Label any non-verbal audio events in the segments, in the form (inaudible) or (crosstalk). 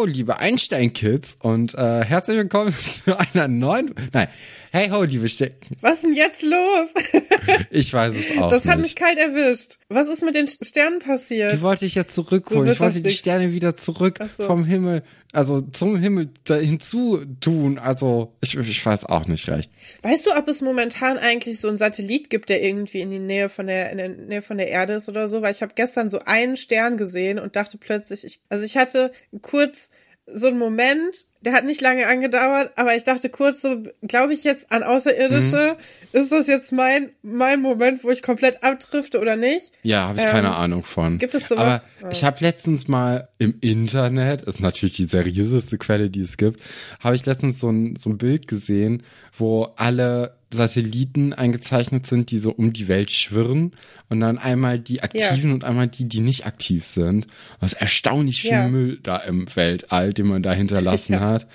Ho, liebe Einstein-Kids und äh, herzlich willkommen (laughs) zu einer neuen. Nein, hey ho, liebe Ste Was ist denn jetzt los? (laughs) Ich weiß es auch Das hat nicht. mich kalt erwischt. Was ist mit den Sternen passiert? Die wollte ich jetzt zurückholen. So ich wollte die. Sterne wieder zurück so. vom Himmel, also zum Himmel hinzu tun. Also ich, ich weiß auch nicht recht. Weißt du, ob es momentan eigentlich so einen Satellit gibt, der irgendwie in die Nähe von der in der Nähe von der Erde ist oder so? Weil ich habe gestern so einen Stern gesehen und dachte plötzlich, ich, also ich hatte kurz so einen Moment, der hat nicht lange angedauert, aber ich dachte kurz so, glaube ich jetzt an Außerirdische? Ist das jetzt mein mein Moment, wo ich komplett abdrifte oder nicht? Ja, habe ich Ähm, keine Ahnung von. gibt es sowas? Aber Oh. ich habe letztens mal im Internet, ist natürlich die seriöseste Quelle, die es gibt, habe ich letztens so ein, so ein Bild gesehen, wo alle Satelliten eingezeichnet sind, die so um die Welt schwirren und dann einmal die aktiven und einmal die, die nicht aktiv sind. Es ist erstaunlich viel Ja. Müll da im Weltall, den man da hinterlassen (laughs) Ja. hat.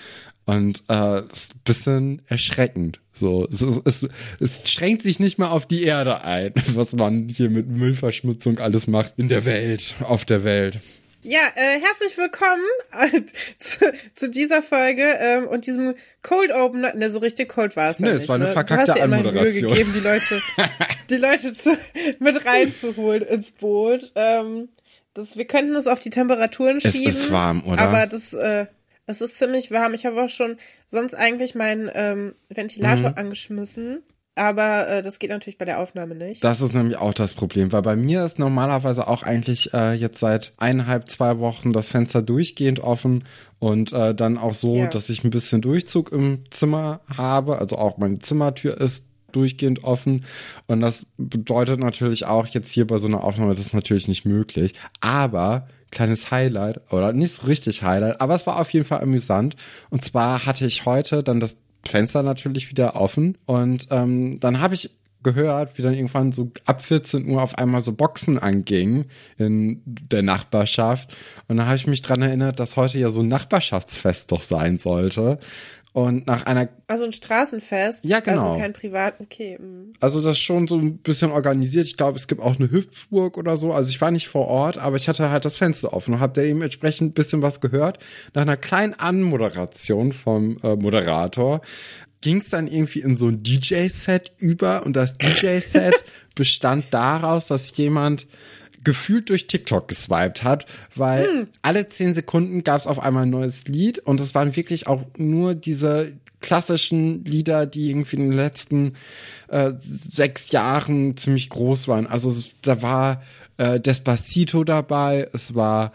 Und äh, es ist ein bisschen erschreckend. So, es, es, es schränkt sich nicht mal auf die Erde ein, (laughs) was man hier mit Müllverschmutzung alles macht in der Welt, auf der Welt. Ja, äh, herzlich willkommen äh, zu, zu dieser Folge ähm, und diesem Cold Open. Ne, so richtig cold war es Nee, ja es nicht, war eine ne? verkackte du hast immerhin Mühe Anmoderation. gegeben, die Leute, (laughs) die Leute zu, mit reinzuholen ins Boot. Ähm, das, wir könnten es auf die Temperaturen Es schieben. ist warm, oder? Aber das, äh, es ist ziemlich warm. Ich habe auch schon sonst eigentlich meinen ähm, Ventilator Mhm. angeschmissen. Aber äh, das geht natürlich bei der Aufnahme nicht. Das ist nämlich auch das Problem, weil bei mir ist normalerweise auch eigentlich äh, jetzt seit eineinhalb, zwei Wochen das Fenster durchgehend offen und äh, dann auch so, Ja. dass ich ein bisschen Durchzug im Zimmer habe. Also auch meine Zimmertür ist durchgehend offen und das bedeutet natürlich auch jetzt hier bei so einer Aufnahme, das ist natürlich nicht möglich. Aber kleines Highlight oder nicht so richtig Highlight, aber es war auf jeden Fall amüsant. Und zwar hatte ich heute dann das Fenster natürlich wieder offen und ähm, dann habe ich gehört, wie dann irgendwann so ab 14 Uhr auf einmal so Boxen angingen in der Nachbarschaft. Und da habe ich mich dran erinnert, dass heute ja so ein Nachbarschaftsfest doch sein sollte. Und nach einer, Also ein Straßenfest. Ja, genau. Also kein Privat. Okay. mm. also das schon so ein bisschen organisiert. Ich glaube, es gibt auch eine Hüpfburg oder so. Also ich war nicht vor Ort, aber ich hatte halt das Fenster offen und habe da eben entsprechend ein bisschen was gehört. Nach einer kleinen Anmoderation vom äh, Moderator ging es dann irgendwie in so ein DJ-Set über und das DJ-Set (laughs) bestand daraus, dass jemand gefühlt durch TikTok geswiped hat, weil alle zehn Sekunden gab es auf einmal ein neues Lied und es waren wirklich auch nur diese klassischen Lieder, die irgendwie in den letzten äh, sechs Jahren ziemlich groß waren. Also da war äh, Despacito dabei, es war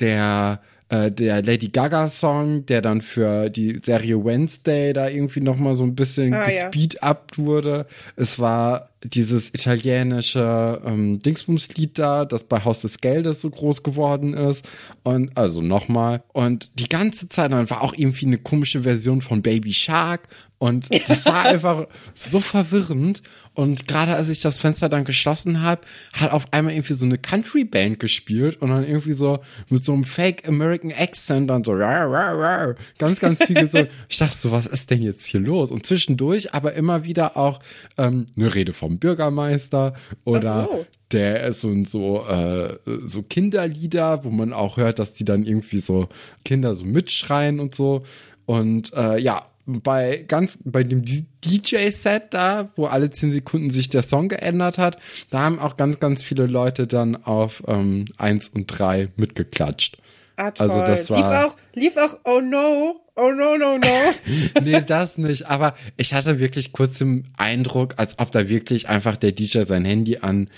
der äh, der Lady Gaga Song, der dann für die Serie Wednesday da irgendwie noch mal so ein bisschen Ah, ja. gespeed up wurde. Es war dieses italienische ähm, Dingsbums-Lied da, das bei Haus des Geldes so groß geworden ist. Und also nochmal. Und die ganze Zeit dann war auch irgendwie eine komische Version von Baby Shark. Und das war (laughs) einfach so verwirrend. Und gerade als ich das Fenster dann geschlossen habe, hat auf einmal irgendwie so eine Country-Band gespielt und dann irgendwie so mit so einem Fake American Accent dann so rar, rar, rar, ganz, ganz viel gesungen. (laughs) Ich dachte so, was ist denn jetzt hier los? Und zwischendurch aber immer wieder auch ähm, eine Rede vom Bürgermeister oder so. der ist so so äh, so Kinderlieder, wo man auch hört, dass die dann irgendwie so Kinder so mitschreien und so und äh, ja bei ganz bei dem DJ-Set da, wo alle zehn Sekunden sich der Song geändert hat, da haben auch ganz ganz viele Leute dann auf ähm, eins und drei mitgeklatscht. Ah, toll. Also das war- lief auch, lief auch, oh no, oh no, no, no. (laughs) nee, das nicht. Aber ich hatte wirklich kurz den Eindruck, als ob da wirklich einfach der DJ sein Handy an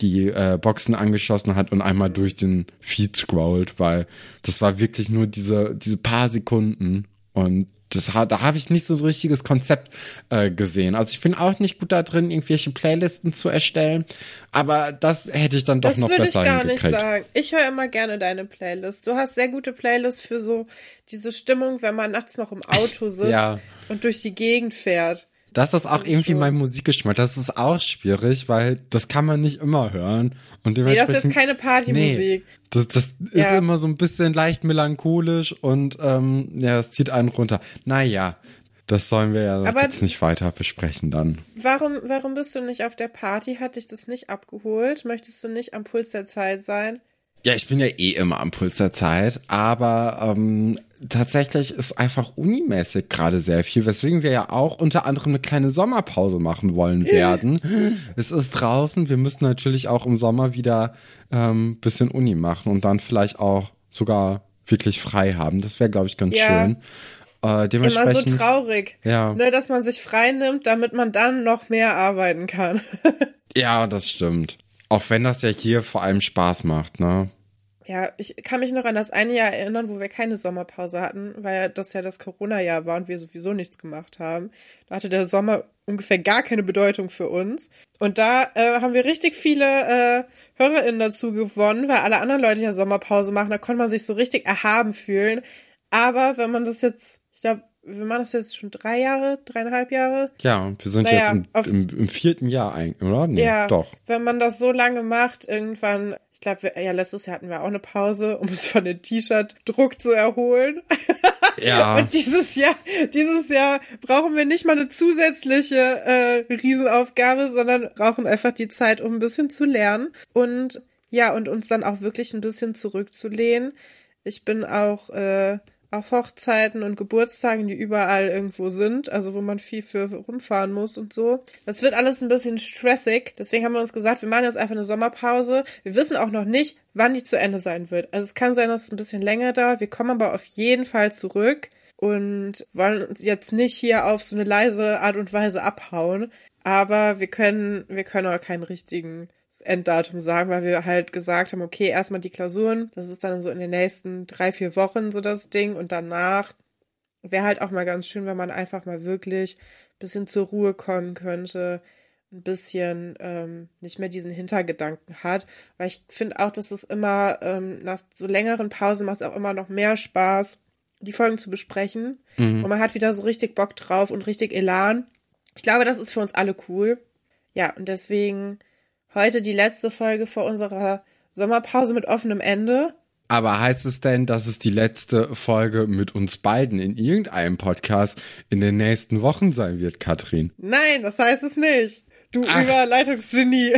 die äh, Boxen angeschossen hat und einmal durch den Feed scrollt, weil das war wirklich nur diese, diese paar Sekunden und das da habe ich nicht so ein richtiges Konzept äh, gesehen. Also ich bin auch nicht gut da drin, irgendwelche Playlisten zu erstellen, aber das hätte ich dann doch Das noch würde ich besser gar nicht sagen. Ich höre immer gerne deine Playlist. Du hast sehr gute Playlists für so diese Stimmung, wenn man nachts noch im Auto (laughs) sitzt Ja. und durch die Gegend fährt. Das ist auch irgendwie schon. mein Musikgeschmack. Das ist auch schwierig, weil das kann man nicht immer hören. Und Nee, das dementsprechend. ist jetzt keine Partymusik. Nee, das, das ist Ja. immer so ein bisschen leicht melancholisch und ähm, ja, es zieht einen runter. Naja, das sollen wir ja Aber- jetzt nicht weiter besprechen dann. Warum, warum bist du nicht auf der Party? Hat dich das nicht abgeholt? Möchtest du nicht am Puls der Zeit sein? Ja, ich bin ja eh immer am Puls der Zeit, aber ähm, tatsächlich ist einfach unimäßig gerade sehr viel, weswegen wir ja auch unter anderem eine kleine Sommerpause machen wollen (laughs) werden. es ist draußen, wir müssen natürlich auch im Sommer wieder ähm, bisschen Uni machen und dann vielleicht auch sogar wirklich frei haben. Das wäre, glaube ich, ganz ja. schön. Äh, Immer so traurig, ja. ne, dass man sich frei nimmt, damit man dann noch mehr arbeiten kann. (laughs) ja, das stimmt. Auch wenn das ja hier vor allem Spaß macht, ne? Ja, ich kann mich noch an das eine Jahr erinnern, wo wir keine Sommerpause hatten, weil das ja das Corona-Jahr war und wir sowieso nichts gemacht haben. Da hatte der Sommer ungefähr gar keine Bedeutung für uns. Und da äh, haben wir richtig viele äh, HörerInnen dazu gewonnen, weil alle anderen Leute ja Sommerpause machen. Da konnte man sich so richtig erhaben fühlen. Aber wenn man das jetzt, ich glaube, wir machen das jetzt schon drei Jahre, dreieinhalb Jahre. Ja, wir sind naja, jetzt im, im, im, vierten Jahr eigentlich, oder? Nee, ja, doch. Wenn man das so lange macht, irgendwann, ich glaube, ja, letztes Jahr hatten wir auch eine Pause, um uns von dem T-Shirt-Druck zu erholen. Ja. (laughs) Und dieses Jahr, dieses Jahr brauchen wir nicht mal eine zusätzliche äh, Riesenaufgabe, sondern brauchen einfach die Zeit, um ein bisschen zu lernen und ja, und uns dann auch wirklich ein bisschen zurückzulehnen. Ich bin auch äh, auf Hochzeiten und Geburtstagen, die überall irgendwo sind, also wo man viel für rumfahren muss und so. Das wird alles ein bisschen stressig. Deswegen haben wir uns gesagt, wir machen jetzt einfach eine Sommerpause. Wir wissen auch noch nicht, wann die zu Ende sein wird. Also es kann sein, dass es ein bisschen länger dauert. Wir kommen aber auf jeden Fall zurück und wollen uns jetzt nicht hier auf so eine leise Art und Weise abhauen. Aber wir können, wir können auch keinen richtigen Enddatum sagen, weil wir halt gesagt haben, okay, erstmal die Klausuren, das ist dann so in den nächsten drei, vier Wochen so das Ding und danach wäre halt auch mal ganz schön, wenn man einfach mal wirklich ein bisschen zur Ruhe kommen könnte, ein bisschen ähm, nicht mehr diesen Hintergedanken hat, weil ich finde auch, dass es immer ähm, nach so längeren Pausen macht es auch immer noch mehr Spaß, die Folgen zu besprechen mhm. und man hat wieder so richtig Bock drauf und richtig Elan. Ich glaube, das ist für uns alle cool. Ja, und deswegen heute die letzte Folge vor unserer Sommerpause mit offenem Ende. Aber heißt es denn, dass es die letzte Folge mit uns beiden in irgendeinem Podcast in den nächsten Wochen sein wird, Katrin? Nein, das heißt es nicht. Du Ach. Überleitungsgenie. (laughs)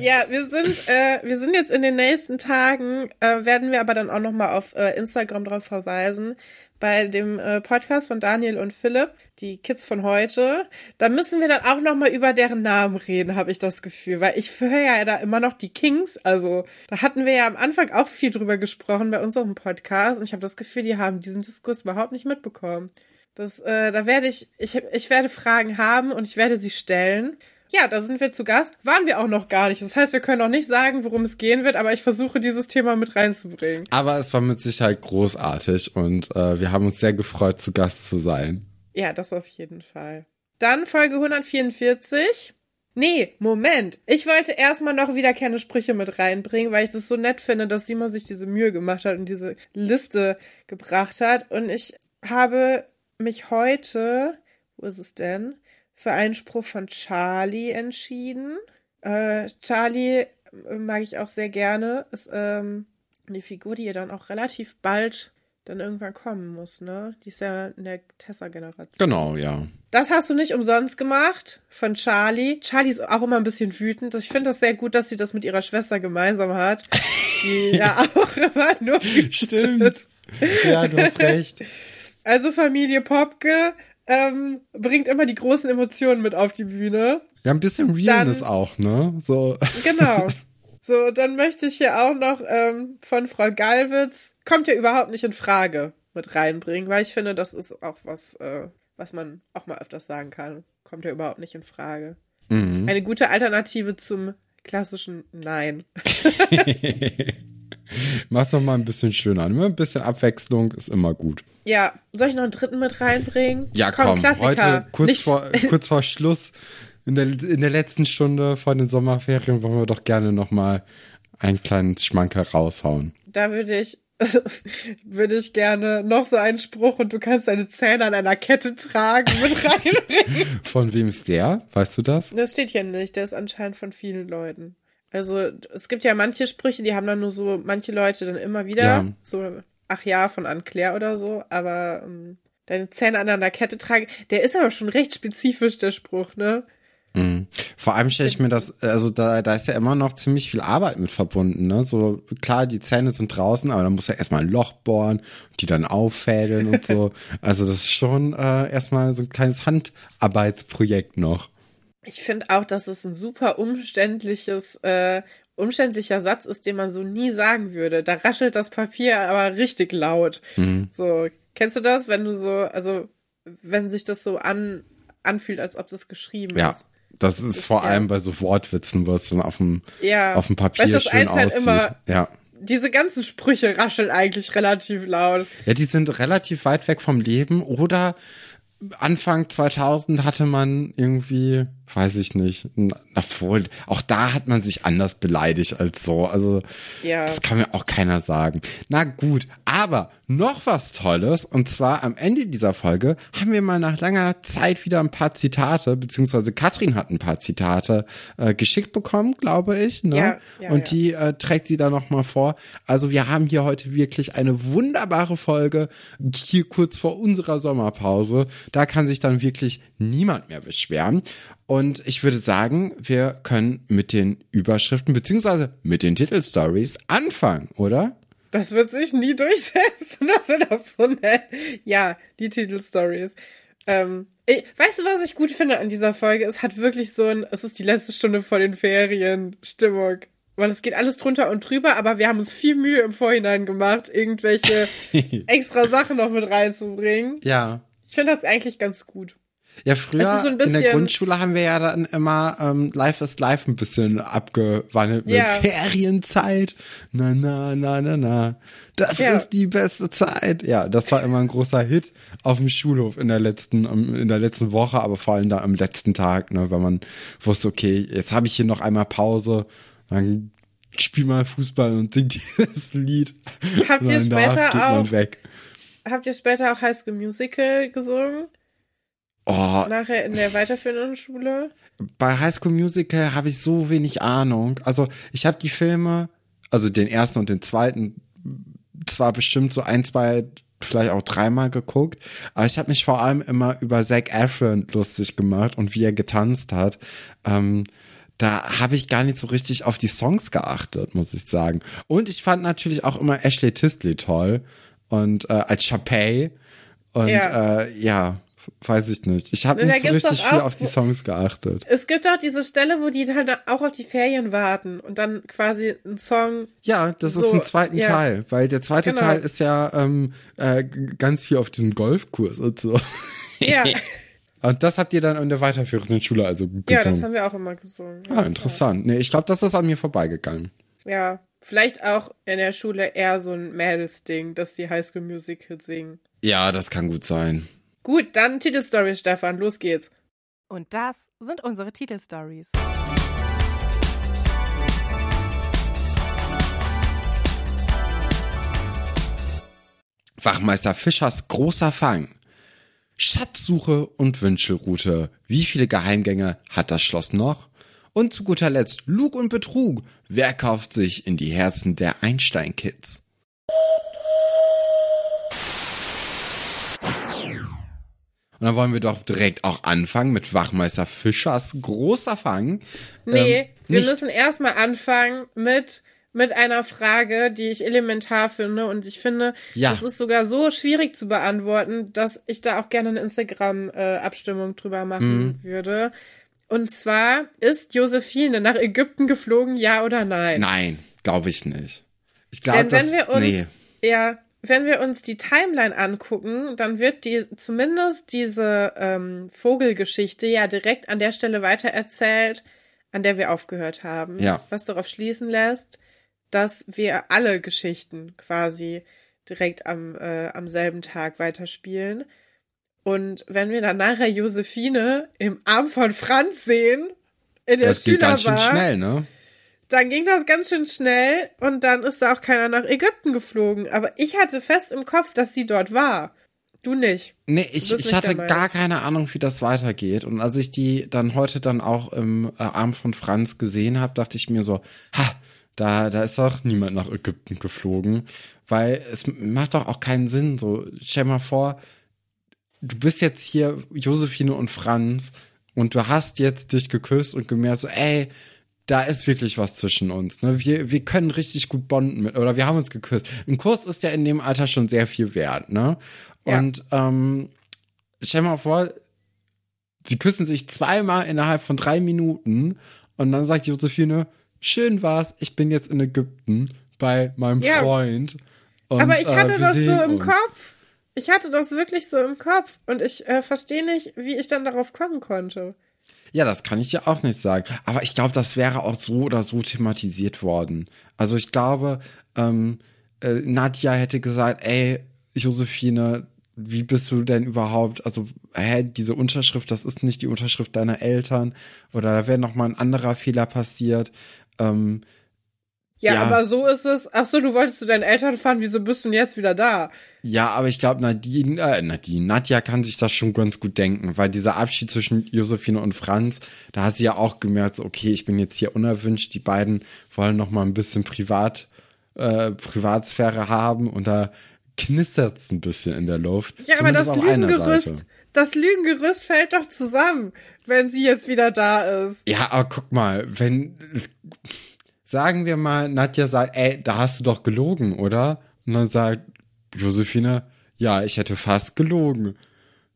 ja, wir sind, äh, wir sind jetzt in den nächsten Tagen, äh, werden wir aber dann auch nochmal auf äh, Instagram drauf verweisen, bei dem äh, Podcast von Daniel und Philipp, die Kids von heute. Da müssen wir dann auch nochmal über deren Namen reden, habe ich das Gefühl, weil ich höre ja da immer noch die Kings. Also da hatten wir ja am Anfang auch viel drüber gesprochen bei unserem Podcast und ich habe das Gefühl, die haben diesen Diskurs überhaupt nicht mitbekommen. Das, äh, da werde ich, ich, ich werde Fragen haben und ich werde sie stellen. Ja, da sind wir zu Gast. Waren wir auch noch gar nicht. Das heißt, wir können auch nicht sagen, worum es gehen wird, aber ich versuche dieses Thema mit reinzubringen. Aber es war mit Sicherheit großartig und äh, wir haben uns sehr gefreut, zu Gast zu sein. Ja, das auf jeden Fall. Dann Folge 144. Nee, Moment. Ich wollte erstmal noch wiederkehrende Sprüche mit reinbringen, weil ich das so nett finde, dass Simon sich diese Mühe gemacht hat und diese Liste gebracht hat. Und ich habe mich heute, wo ist es denn, für einen Spruch von Charlie entschieden. Äh, Charlie äh, mag ich auch sehr gerne. Ist ähm, eine Figur, die ja dann auch relativ bald dann irgendwann kommen muss, ne? Die ist ja in der Tessa-Generation. Genau, ja. Das hast du nicht umsonst gemacht von Charlie. Charlie ist auch immer ein bisschen wütend. Ich finde das sehr gut, dass sie das mit ihrer Schwester gemeinsam hat. Die (laughs) ja auch immer nur wütend Stimmt. Ist. Ja, du hast recht. Also Familie Popke ähm, bringt immer die großen Emotionen mit auf die Bühne. Ja, ein bisschen Realness dann, auch, ne? So. Genau. (laughs) So, dann möchte ich hier auch noch ähm, von Frau Galwitz, kommt ja überhaupt nicht in Frage, mit reinbringen, weil ich finde, das ist auch was, äh, was man auch mal öfters sagen kann. Kommt ja überhaupt nicht in Frage. Mhm. Eine gute Alternative zum klassischen Nein. (laughs) (laughs) (laughs) Mach's noch mal ein bisschen schöner. Ein bisschen Abwechslung ist immer gut. Ja, soll ich noch einen dritten mit reinbringen? Ja, komm, komm Klassiker. heute kurz vor, (laughs) kurz vor Schluss, in der, in der letzten Stunde vor den Sommerferien, wollen wir doch gerne noch mal einen kleinen Schmanker raushauen. Da würde ich (laughs) würde ich gerne noch so einen Spruch und du kannst deine Zähne an einer Kette tragen mit reinbringen. Von wem ist der? Weißt du das? Das steht hier nicht. Der ist anscheinend von vielen Leuten. Also es gibt ja manche Sprüche, die haben dann nur so manche Leute dann immer wieder. Ja. So, ach ja, von Anclair oder so, aber ähm, deine Zähne an einer Kette tragen, der ist aber schon recht spezifisch, der Spruch, ne? Mhm. Vor allem stelle ich mir das, also da, da ist ja immer noch ziemlich viel Arbeit mit verbunden, ne? So, klar, die Zähne sind draußen, aber dann muss er erstmal ein Loch bohren, die dann auffädeln und so. (laughs) Also das ist schon äh, erstmal so ein kleines Handarbeitsprojekt noch. Ich finde auch, dass es ein super umständliches, äh, umständlicher Satz ist, den man so nie sagen würde. Da raschelt das Papier aber richtig laut. Mhm. So, kennst du das, wenn du so, also wenn sich das so an, anfühlt, als ob das geschrieben ja. ist. Das ist, vor ja. allem bei so Wortwitzen, wo es dann auf dem, ja. auf dem Papier weißt, schön halt aussieht. Immer, ja. Diese ganzen Sprüche rascheln eigentlich relativ laut. Ja, die sind relativ weit weg vom Leben oder Anfang 2000 hatte man irgendwie, weiß ich nicht, davor, auch da hat man sich anders beleidigt als so. Also, ja. das kann mir auch keiner sagen. Na gut, aber noch was Tolles, und zwar am Ende dieser Folge haben wir mal nach langer Zeit wieder ein paar Zitate, beziehungsweise Katrin hat ein paar Zitate äh, geschickt bekommen, glaube ich. Ne? Ja, ja, und die äh, trägt sie da nochmal vor. Also wir haben hier heute wirklich eine wunderbare Folge, hier kurz vor unserer Sommerpause. Da kann sich dann wirklich niemand mehr beschweren. Und ich würde sagen, wir können mit den Überschriften beziehungsweise mit den Titelstories anfangen, oder? Das wird sich nie durchsetzen, (laughs) dass wir das so nennen. Ja, die Titelstories. Ähm, ich, weißt du, was ich gut finde an dieser Folge? Es hat wirklich so ein, es ist die letzte Stunde vor den Ferien Stimmung. Weil es geht alles drunter und drüber, aber wir haben uns viel Mühe im Vorhinein gemacht, irgendwelche (laughs) extra Sachen noch mit reinzubringen. Ja. Ich finde das eigentlich ganz gut. Ja, früher so in der Grundschule haben wir ja dann immer ähm, Life is Life ein bisschen abgewandelt ja. mit Ferienzeit. Na, na, na, na, na. Das ja. ist die beste Zeit. Ja, das war immer ein großer Hit auf dem Schulhof in der letzten, in der letzten Woche, aber vor allem da am letzten Tag, ne, wenn man wusste, okay, jetzt habe ich hier noch einmal Pause, dann spiel mal Fußball und sing (laughs) dieses Lied. Habt ihr später auch, habt ihr später auch High School Musical gesungen? Oh. Nachher in der weiterführenden Schule? Bei High School Musical habe ich so wenig Ahnung. Also ich habe die Filme, also den ersten und den zweiten, zwar bestimmt so ein, zwei, vielleicht auch dreimal geguckt, aber ich habe mich vor allem immer über Zac Efron lustig gemacht und wie er getanzt hat. Ähm, da habe ich gar nicht so richtig auf die Songs geachtet, muss ich sagen. Und ich fand natürlich auch immer Ashley Tistley toll und äh, als Chapey und ja, äh, ja weiß ich nicht. Ich habe nicht so richtig viel auf die Songs geachtet. Es gibt auch diese Stelle, wo die dann auch auf die Ferien warten und dann quasi ein Song. Ja, das so, ist im zweiten ja. Teil, weil der zweite genau. Teil ist ja ähm, äh, ganz viel auf diesem Golfkurs und so. Ja. (laughs) Und das habt ihr dann in der weiterführenden Schule also gesungen? Ja, das haben wir auch immer gesungen. Ja, ah, interessant. Nee, ich glaube, das ist an mir vorbeigegangen. Ja, vielleicht auch in der Schule eher so ein Mädels-Ding, dass die Highschool Musical singen. Ja, das kann gut sein. Gut, dann Titelstory, Stefan, los geht's. Und das sind unsere Titelstories. Wachmeister Fischers großer Fang. Schatzsuche und Wünschelroute. Wie viele Geheimgänge hat das Schloss noch? Und zu guter Letzt Lug und Betrug. Wer kauft sich in die Herzen der Einstein-Kids? Und dann wollen wir doch direkt auch anfangen mit Wachmeister Fischers großer Fang. Nee, ähm, wir müssen erstmal anfangen mit mit einer Frage, die ich elementar finde und ich finde, ja. das ist sogar so schwierig zu beantworten, dass ich da auch gerne eine Instagram-Abstimmung äh, drüber machen mhm. würde. Und zwar, ist Josephine nach Ägypten geflogen, ja oder nein? Nein, glaube ich nicht. Ich glaube, Denn wenn wir uns, nee. ja, wenn wir uns die Timeline angucken, dann wird die zumindest diese ähm, Vogelgeschichte ja direkt an der Stelle weitererzählt, an der wir aufgehört haben. Ja. Was darauf schließen lässt, dass wir alle Geschichten quasi direkt am, äh, am selben Tag weiterspielen. Und wenn wir dann nachher Josephine im Arm von Franz sehen, in der das geht ganz schön schnell, ne? Dann ging das ganz schön schnell und dann ist da auch keiner nach Ägypten geflogen. Aber ich hatte fest im Kopf, dass sie dort war. Du nicht. Nee, ich, ich hatte gar keine Ahnung, wie das weitergeht. Und als ich die dann heute dann auch im äh, Arm von Franz gesehen habe, dachte ich mir so, ha, da, da ist doch niemand nach Ägypten geflogen. Weil es macht doch auch keinen Sinn. So, stell mal vor, du bist jetzt hier Josephine und Franz und du hast jetzt dich geküsst und gemerkt so, ey, da ist wirklich was zwischen uns. Ne? Wir, wir können richtig gut bonden mit, oder wir haben uns geküsst. Ein Kuss ist ja in dem Alter schon sehr viel wert, ne? Ja. Und ähm, stell dir mal vor, sie küssen sich zweimal innerhalb von drei Minuten und dann sagt Josephine, schön war's, ich bin jetzt in Ägypten bei meinem Ja. Freund. Und, Aber ich hatte äh, das so im uns. Kopf. Ich hatte das wirklich so im Kopf. Und ich äh, verstehe nicht, wie ich dann darauf kommen konnte. Ja, das kann ich ja auch nicht sagen. Aber ich glaube, das wäre auch so oder so thematisiert worden. Also ich glaube, ähm, äh, Nadja hätte gesagt, ey, Josephine, wie bist du denn überhaupt? Also, hä, diese Unterschrift, das ist nicht die Unterschrift deiner Eltern. Oder da wäre noch mal ein anderer Fehler passiert. Ähm, Ja, Ja. aber so ist es. Ach so, du wolltest zu deinen Eltern fahren. Wieso bist du denn jetzt wieder da? Ja, aber ich glaube, Nadine, äh, Nadine, Nadja kann sich das schon ganz gut denken, weil dieser Abschied zwischen Josephine und Franz, da hat sie ja auch gemerkt, so, okay, ich bin jetzt hier unerwünscht, die beiden wollen noch mal ein bisschen Privat, äh, Privatsphäre haben und da knistert's ein bisschen in der Luft. Ja, aber das. Lügengerüst, das Lügengerüst fällt doch zusammen, wenn sie jetzt wieder da ist. Ja, aber guck mal, wenn, sagen wir mal, Nadja sagt, ey, da hast du doch gelogen, oder? Und dann sagt Josephine, ja, ich hätte fast gelogen. Und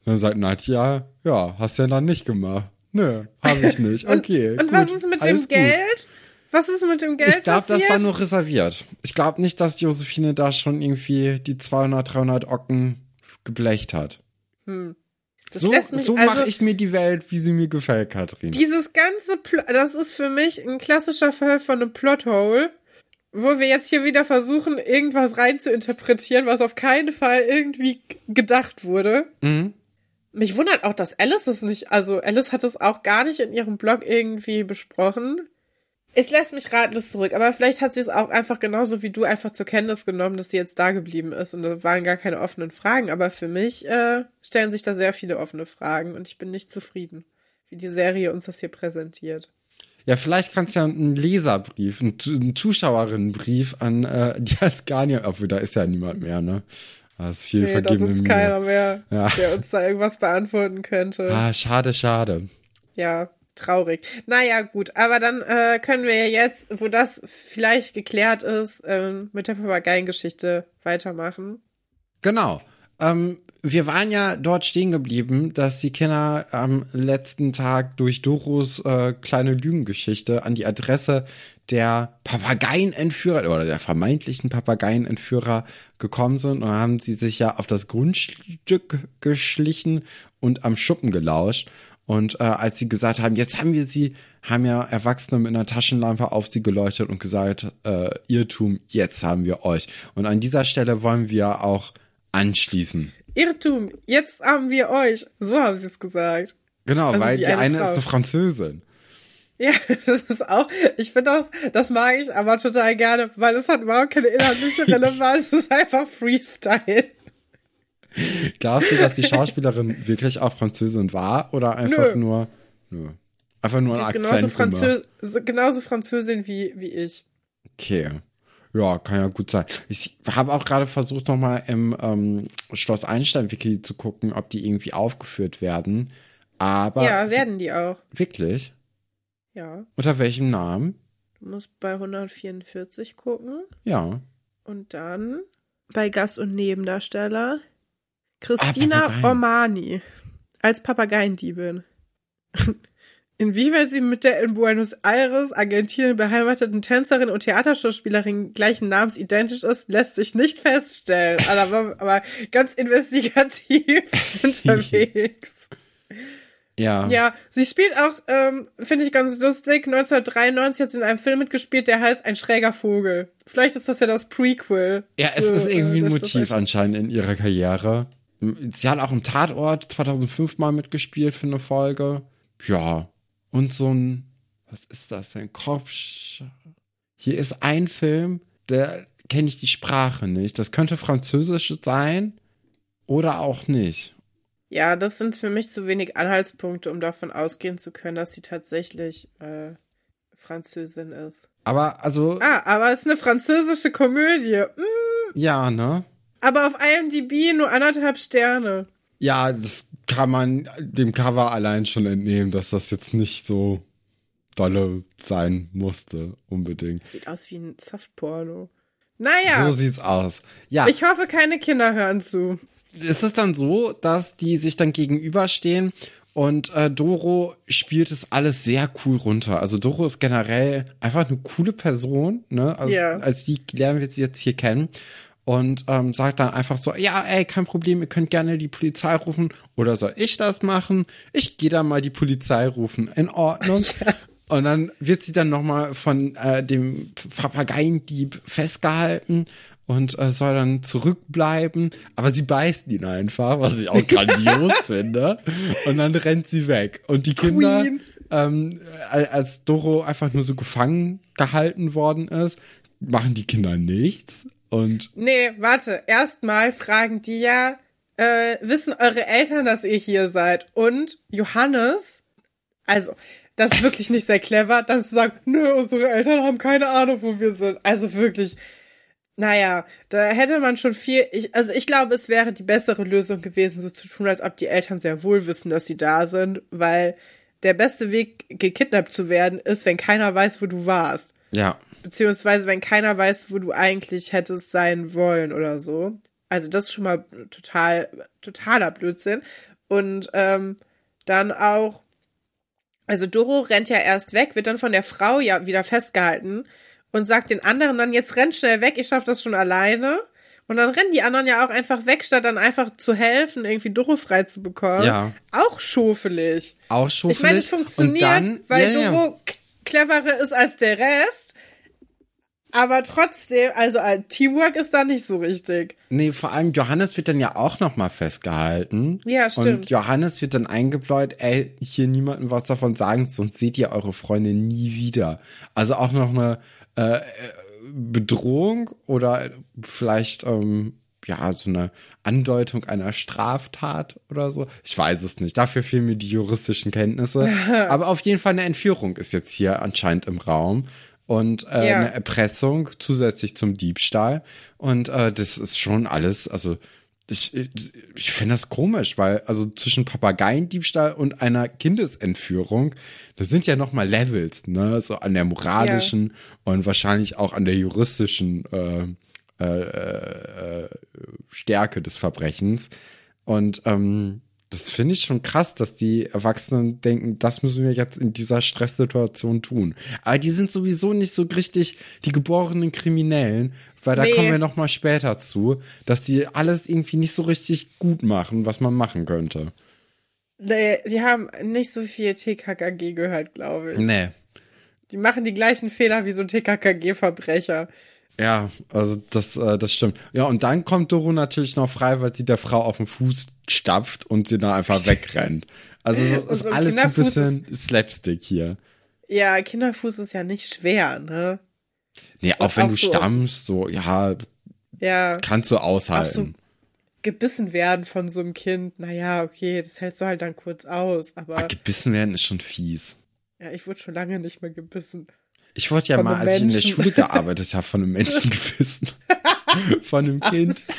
dann sagt Nadja, ja, hast du ja dann nicht gemacht. Nö, habe ich (laughs) nicht. Okay. Und gut, was ist mit dem gut. Geld? Was ist mit dem Geld Ich glaube, das war nur reserviert. Ich glaube nicht, dass Josephine da schon irgendwie die 200, 300 Ocken geblecht hat. Das so lässt mich, so also, mache ich mir die Welt, wie sie mir gefällt, Katrin. Dieses ganze, Pl das ist für mich ein klassischer Fall von einem Plothole, wo wir jetzt hier wieder versuchen, irgendwas rein zu interpretieren, was auf keinen Fall irgendwie gedacht wurde. Mhm. Mich wundert auch, dass Alice es nicht, also Alice hat es auch gar nicht in ihrem Blog irgendwie besprochen. Es lässt mich ratlos zurück, aber vielleicht hat sie es auch einfach genauso wie du einfach zur Kenntnis genommen, dass sie jetzt da geblieben ist und da waren gar keine offenen Fragen. Aber für mich äh, stellen sich da sehr viele offene Fragen und ich bin nicht zufrieden, wie die Serie uns das hier präsentiert. Ja, vielleicht kannst du ja einen Leserbrief, einen, Zuschauerinnenbrief an äh, (laughs) die Ascania, obwohl da ist ja niemand mehr, ne? Das ist viel Nee, da vergebene sitzt Mühe. keiner mehr, Ja. der uns da irgendwas beantworten könnte. Ah, schade, schade. Ja, traurig. Naja, gut, aber dann äh, können wir ja jetzt, wo das vielleicht geklärt ist, ähm, mit der Papageiengeschichte weitermachen. Genau. Ähm, wir waren ja dort stehen geblieben, dass die Kinder am letzten Tag durch Doros äh, kleine Lügengeschichte an die Adresse der Papageienentführer oder der vermeintlichen Papageienentführer gekommen sind und haben sie sich ja auf das Grundstück geschlichen und am Schuppen gelauscht. Und äh, als sie gesagt haben, jetzt haben wir sie, haben ja Erwachsene mit einer Taschenlampe auf sie geleuchtet und gesagt, äh, Irrtum, jetzt haben wir euch. Und an dieser Stelle wollen wir auch anschließen. Irrtum, jetzt haben wir euch. So haben sie es gesagt. Genau, Also weil die die, eine eine ist eine Französin. Ja, (laughs) das ist auch, ich finde das, das mag ich aber total gerne, weil es hat überhaupt keine inhaltliche (laughs) Relevanz, es ist einfach Freestyle. Glaubst du, dass die Schauspielerin (laughs) wirklich auch Französin war oder einfach Nö. nur, nö. Einfach nur Die ein ist genauso? Französ so- genauso Französin wie, wie ich. Okay. Ja, kann ja gut sein. Ich habe auch gerade versucht, nochmal im ähm, Schloss Einstein-Wiki zu gucken, ob die irgendwie aufgeführt werden. Aber ja, werden die auch. wirklich? Ja. Unter welchem Namen? Du musst bei 144 gucken. Ja. Und dann bei Gast- und Nebendarsteller Christina Papageien. Ormani als Papageiendiebin. (laughs) Inwieweit sie mit der in Buenos Aires, Argentinien beheimateten Tänzerin und Theaterschauspielerin gleichen Namens identisch ist, lässt sich nicht feststellen. (laughs) Aber, aber ganz investigativ (laughs) unterwegs. Ja. Ja, sie spielt auch, ähm, finde ich ganz lustig, 1993 hat sie in einem Film mitgespielt, der heißt Ein schräger Vogel. Vielleicht ist das ja das Prequel. Ja, es zu, ist irgendwie äh, ein Motiv anscheinend in ihrer Karriere. Sie hat auch im Tatort 2005 mal mitgespielt für eine Folge. Ja. Und so ein, was ist das denn? Kopf. Hier ist ein Film, der kenne ich die Sprache nicht. Das könnte Französisch sein oder auch nicht. Ja, das sind für mich zu wenig Anhaltspunkte, um davon ausgehen zu können, dass sie tatsächlich äh, Französin ist. Aber also, Ah, aber es ist eine französische Komödie. Mm, ja, ne? Aber auf IMDb nur anderthalb Sterne. Ja, das kann man dem Cover allein schon entnehmen, dass das jetzt nicht so dolle sein musste, unbedingt. Sieht aus wie ein Softporno. Naja. So sieht's aus. Ja. Ich hoffe, keine Kinder hören zu. Ist es dann so, dass die sich dann gegenüberstehen und äh, Doro spielt es alles sehr cool runter. Also Doro ist generell einfach eine coole Person, ne? Also, Ja. als die lernen wir sie jetzt hier kennen. Und ähm, sagt dann einfach so, ja, ey, kein Problem, ihr könnt gerne die Polizei rufen. Oder soll ich das machen? Ich gehe da mal die Polizei rufen. In Ordnung. (laughs) Und dann wird sie dann nochmal von äh, dem Papageiendieb festgehalten und äh, soll dann zurückbleiben. Aber sie beißt ihn einfach, was ich auch grandios (laughs) finde. Und dann rennt sie weg. Und die Kinder, ähm, al- als Doro einfach nur so gefangen gehalten worden ist, machen die Kinder nichts. Und Nee, warte. Erstmal fragen die ja, äh, wissen eure Eltern, dass ihr hier seid? Und Johannes, also, das ist wirklich nicht sehr clever, dann zu sagen, nö, unsere Eltern haben keine Ahnung, wo wir sind. Also wirklich, naja, da hätte man schon viel, ich, also ich glaube, es wäre die bessere Lösung gewesen, so zu tun, als ob die Eltern sehr wohl wissen, dass sie da sind, weil der beste Weg, gekidnappt zu werden, ist, wenn keiner weiß, wo du warst ja, beziehungsweise wenn keiner weiß, wo du eigentlich hättest sein wollen oder so. Also das ist schon mal total, totaler Blödsinn. Und ähm, dann auch, also Doro rennt ja erst weg, wird dann von der Frau ja wieder festgehalten und sagt den anderen dann, jetzt renn schnell weg, ich schaff das schon alleine. Und dann rennen die anderen ja auch einfach weg, statt dann einfach zu helfen, irgendwie Doro frei zu bekommen. Ja. Auch schofelig. auch schon Ich meine, es funktioniert, weil Doro k- cleverer ist als der Rest. Aber trotzdem, also äh, Teamwork ist da nicht so richtig. Nee, vor allem Johannes wird dann ja auch noch mal festgehalten. Ja, stimmt. Und Johannes wird dann eingebläut, ey, hier niemandem was davon sagen, sonst seht ihr eure Freunde nie wieder. Also auch noch eine äh, äh, Bedrohung oder vielleicht ähm, ja so eine Andeutung einer Straftat oder so. Ich weiß es nicht. Dafür fehlen mir die juristischen Kenntnisse. (laughs) Aber auf jeden Fall eine Entführung ist jetzt hier anscheinend im Raum und äh, Ja. eine Erpressung zusätzlich zum Diebstahl. Und äh, das ist schon alles, also ich, ich, finde das komisch, weil also zwischen Papageiendiebstahl und einer Kindesentführung, das sind ja noch mal Levels, ne, so an der moralischen und wahrscheinlich auch an der juristischen äh, äh, äh, Stärke des Verbrechens. Und ähm, das finde ich schon krass, dass die Erwachsenen denken, das müssen wir jetzt in dieser Stresssituation tun. Aber die sind sowieso nicht so richtig die geborenen Kriminellen, weil da Nee. kommen wir noch mal später zu, dass die alles irgendwie nicht so richtig gut machen, was man machen könnte. Nee, die haben nicht so viel TKKG gehört, glaube ich. Nee. Die machen die gleichen Fehler wie so ein TKKG-Verbrecher. Ja, also das, äh, das stimmt. Ja, und dann kommt Doro natürlich noch frei, weil sie der Frau auf den Fuß stapft und sie dann einfach (laughs) wegrennt. Also das Und ist so alles ein bisschen Slapstick hier. Ja, Kinderfuß ist ja nicht schwer, ne? Nee, auch wenn auch du so- stammst, so, ja, Ja, kannst du aushalten. gebissen werden von so einem Kind, naja, okay, das hältst du halt dann kurz aus. Aber Aber gebissen werden ist schon fies. ja, ich wurde schon lange nicht mehr gebissen. Ich wurde ja mal, als ich in der. Schule gearbeitet habe, von einem Menschen (laughs) gebissen. (laughs) von einem Kind. (laughs)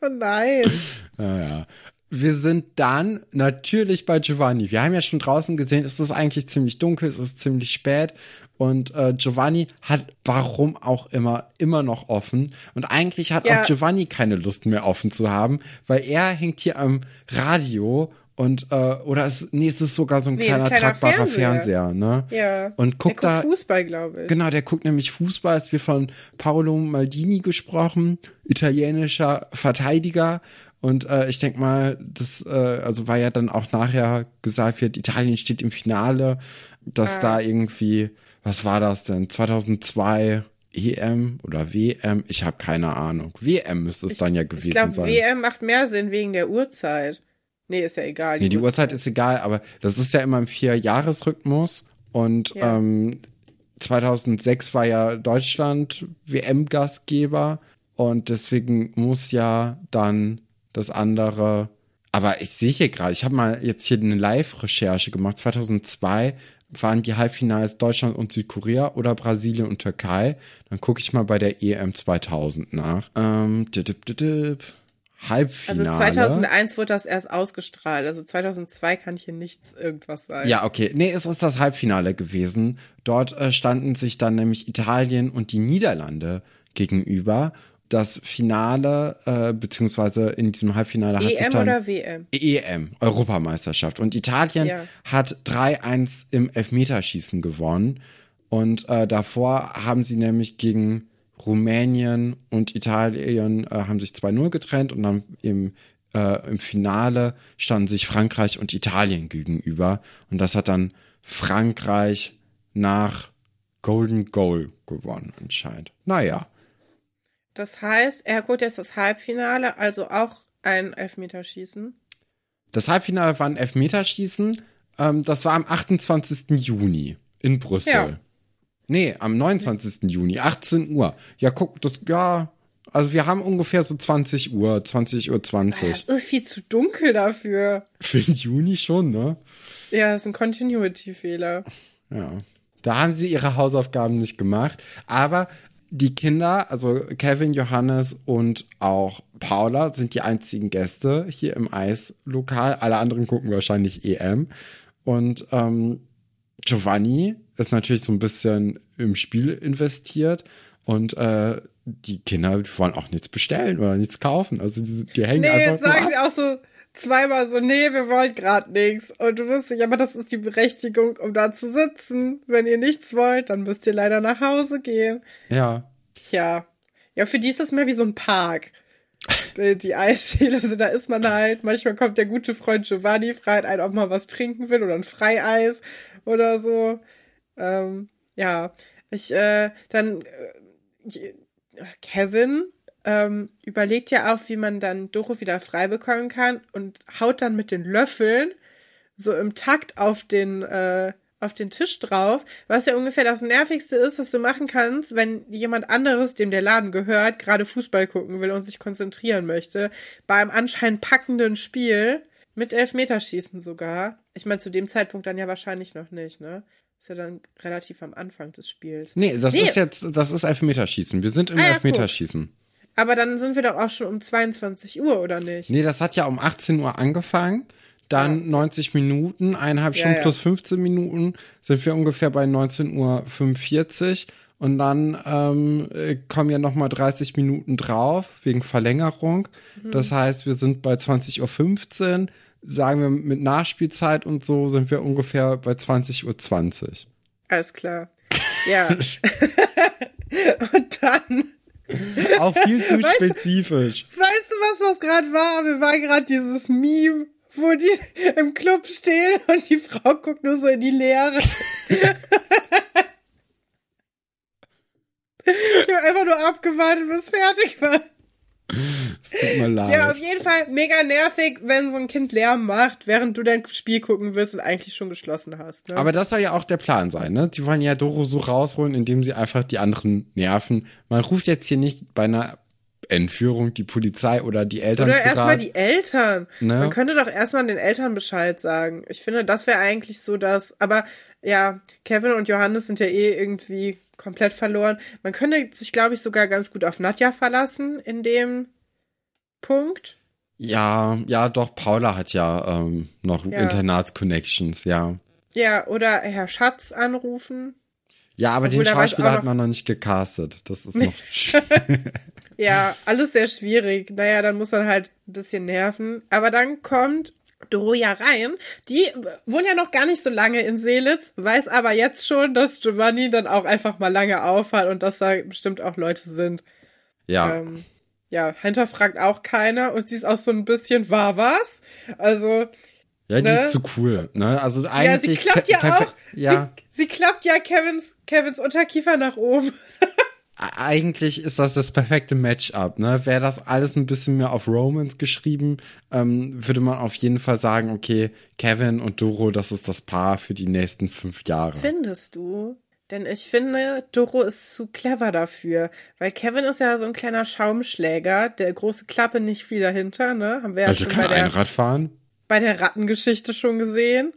Oh nein. Naja. Wir sind dann natürlich bei Giovanni. Wir haben ja schon draußen gesehen, es ist eigentlich ziemlich dunkel, es ist ziemlich spät und äh, Giovanni hat, warum auch immer, immer noch offen. Und eigentlich hat Ja. auch Giovanni keine Lust mehr offen zu haben, weil er hängt hier am Radio und, äh, oder es, nee, es ist sogar so ein Nee, ein kleiner, kleiner tragbarer Fernseher, Fernseher. ne? Ja. Und Der guckt guckt da, Fußball, glaube ich. Genau, der guckt nämlich Fußball. Es wird von Paolo Maldini gesprochen, italienischer Verteidiger. Und äh, ich denke mal, das äh, also war ja dann auch nachher gesagt wird, Italien steht im Finale, dass Ah. da irgendwie, was war das denn? 2002 EM oder WM? Ich habe keine Ahnung. WM müsste es dann ja gewesen Ich glaube, sein. WM macht mehr Sinn wegen der Uhrzeit. Nee, ist ja egal. Nee, die Uhrzeit ist egal, aber das ist ja immer im Vierjahresrhythmus und Ja. ähm, 2006 war ja Deutschland WM-Gastgeber und deswegen muss ja dann das andere. Aber ich sehe hier gerade, ich habe mal jetzt hier eine Live-Recherche gemacht. 2002 waren die Halbfinals Deutschland und Südkorea oder Brasilien und Türkei. Dann gucke ich mal bei der EM 2000 nach. Ähm, dip, dip. Halbfinale. Also 2001 wurde das erst ausgestrahlt. Also 2002 kann hier nichts irgendwas sein. Ja, okay. Nee, es ist das Halbfinale gewesen. Dort äh, standen sich dann nämlich Italien und die Niederlande gegenüber. Das Finale, äh, beziehungsweise in diesem Halbfinale hat sich EM dann oder WM? EM, Europameisterschaft. Und Italien Ja. hat 3-1 im Elfmeterschießen gewonnen. Und äh, davor haben sie nämlich gegen Rumänien und Italien äh, haben sich 2-0 getrennt und dann im, äh, im Finale standen sich Frankreich und Italien gegenüber. Und das hat dann Frankreich nach Golden Goal gewonnen anscheinend. Naja. Das heißt, er holt jetzt das Halbfinale, also auch ein Elfmeterschießen. Das Halbfinale war ein Elfmeterschießen. Ähm, das war am 28. Juni in Brüssel. Ja. Nee, am 29. Juni, 18 Uhr. Ja, guck, das, ja, also wir haben ungefähr so 20 Uhr, 20 Uhr 20. Das ist viel zu dunkel dafür. Für den Juni schon, ne? Ja, das ist ein Continuity-Fehler. Ja. Da haben sie ihre Hausaufgaben nicht gemacht. Aber die Kinder, also Kevin, Johannes und auch Paula, sind die einzigen Gäste hier im Eislokal. Alle anderen gucken wahrscheinlich EM. Und ähm, Giovanni ist natürlich so ein bisschen im Spiel investiert. Und äh, die Kinder wollen auch nichts bestellen oder nichts kaufen. Also die, die hängen Nee, einfach jetzt sagen sie auch so zweimal so, nee, wir wollen gerade nichts. Und du wirst nicht, aber das ist die Berechtigung, um da zu sitzen. Wenn ihr nichts wollt, dann müsst ihr leider nach Hause gehen. Ja. Tja. Ja, für die ist das mehr wie so ein Park. Die, die Eisdiele, also da ist man halt. Manchmal kommt der gute Freund Giovanni, fragt einen, ob man was trinken will oder ein Freieis oder so. Ähm, ja, ich, äh, dann, äh, Kevin ähm, überlegt ja auch, wie man dann Doro wieder frei bekommen kann und haut dann mit den Löffeln so im Takt auf den, äh, auf den Tisch drauf, was ja ungefähr das Nervigste ist, was du machen kannst, wenn jemand anderes, dem der Laden gehört, gerade Fußball gucken will und sich konzentrieren möchte, bei einem anscheinend packenden Spiel mit Elfmeterschießen sogar. Ich meine, zu dem Zeitpunkt dann ja wahrscheinlich noch nicht, ne? Ist ja dann relativ am Anfang des Spiels. Nee, das Nee. ist jetzt, das ist Elfmeterschießen. Wir sind im Ah, ja, Elfmeterschießen. Aber dann sind wir doch auch schon um 22 Uhr, oder nicht? Nee, das hat ja um 18 Uhr angefangen. Dann 90 Minuten, eineinhalb Ja, Stunden ja. plus 15 Minuten sind wir ungefähr bei 19.45 Uhr. Und dann ähm, äh, kommen ja nochmal 30 Minuten drauf wegen Verlängerung. Mhm. Das heißt, wir sind bei 20.15 Uhr. Sagen wir mit Nachspielzeit und so sind wir ungefähr bei 20.20 Uhr. Alles klar. (laughs) Ja. (laughs) und dann, Auch viel zu Weißt spezifisch. weißt du, was das gerade war? Wir waren gerade dieses Meme, wo die im Club stehen und die Frau guckt nur so in die Leere. (laughs) Ich hab einfach nur abgewartet, bis fertig war. Tut mir leid. Ja, auf jeden Fall mega nervig, wenn so ein Kind Lärm macht, während du dein Spiel gucken willst und eigentlich schon geschlossen hast. Ne? Aber das soll ja auch der Plan sein, ne? Die wollen ja Doro so rausholen, indem sie einfach die anderen nerven. Man ruft jetzt hier nicht bei einer Entführung die Polizei oder die Eltern Oder erstmal die Eltern. Ne? Man könnte doch erstmal den Eltern Bescheid sagen. Ich finde, das wäre eigentlich so das. Aber ja, Kevin und Johannes sind ja eh irgendwie komplett verloren. Man könnte sich, glaube ich, sogar ganz gut auf Nadja verlassen in dem Punkt. Ja, ja, doch, Paula hat ja ähm, noch Ja. Internats-Connections, ja. Ja, oder Herr Schatz anrufen. Ja, aber Obwohl, den Schauspieler hat man noch nicht gecastet. Das ist noch. (laughs) (laughs) Ja, alles sehr schwierig. Naja, dann muss man halt ein bisschen nerven. Aber dann kommt Doroja rein. Die wohnt ja noch gar nicht so lange in Seelitz, weiß aber jetzt schon, dass Giovanni dann auch einfach mal lange aufhat und dass da bestimmt auch Leute sind. ja. Ähm, ja, hinterfragt auch keiner und sie ist auch so ein bisschen, war was? Also, ja, die ne? ist zu cool, ne? Also ja, eigentlich. sie klappt ja auch, Ja, sie, sie klappt ja Kevins, Kevins Unterkiefer nach oben. (laughs) eigentlich ist das das perfekte Matchup, ne? Wäre das alles ein bisschen mehr auf Romance geschrieben, ähm, würde man auf jeden Fall sagen, okay, Kevin und Doro, das ist das Paar für die nächsten fünf Jahre. Findest du? Denn ich finde, Doro ist zu clever dafür. Weil Kevin ist ja so ein kleiner Schaumschläger, der große Klappe nicht viel dahinter, ne? Haben wir ja Also schon kann bei der, Einrad fahren? bei der Rattengeschichte schon gesehen.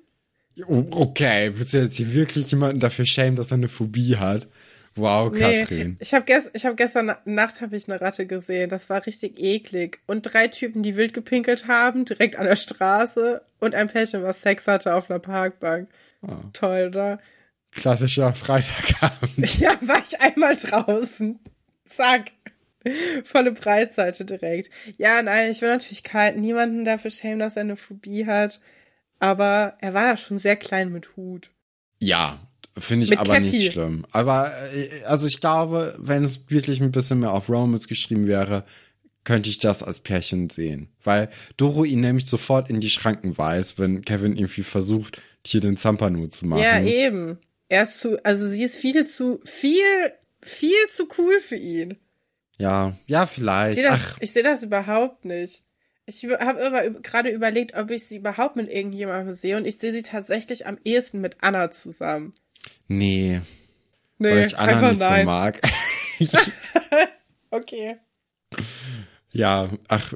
Oh, Okay, willst du jetzt hier wirklich jemanden dafür schämen, dass er eine Phobie hat? Wow, Nee, Katrin. ich habe gest ich hab gestern Na- Nacht habe ich eine Ratte gesehen. Das war richtig eklig. Und drei Typen, die wild gepinkelt haben, direkt an der Straße. Und ein Pärchen, was Sex hatte auf einer Parkbank. Ah. Toll, oder? Klassischer Freitagabend. (laughs) Ja, war ich einmal draußen. Zack. Volle Breitseite direkt. Ja, nein, ich will natürlich niemanden dafür schämen, dass er eine Phobie hat. Aber er war da schon sehr klein mit Hut. Ja, finde ich Mit aber Cappy. nicht schlimm. Aber äh, also ich glaube, wenn es wirklich ein bisschen mehr auf Romans geschrieben wäre, könnte ich das als Pärchen sehen. Weil Doro ihn nämlich sofort in die Schranken weist, wenn Kevin irgendwie versucht, hier den Zampano zu machen. Ja, eben. Er ist zu, also sie ist viel zu, viel, viel zu cool für ihn. ja, ja, Ich vielleicht. sehe das, ich sehe das überhaupt nicht. Ich habe immer gerade überlegt, ob ich sie überhaupt mit irgendjemandem sehe und ich sehe sie tatsächlich am ehesten mit Anna zusammen. nee, Nee, weil ich Anna einfach nicht nein. so mag. (laughs) Okay. ja, ach,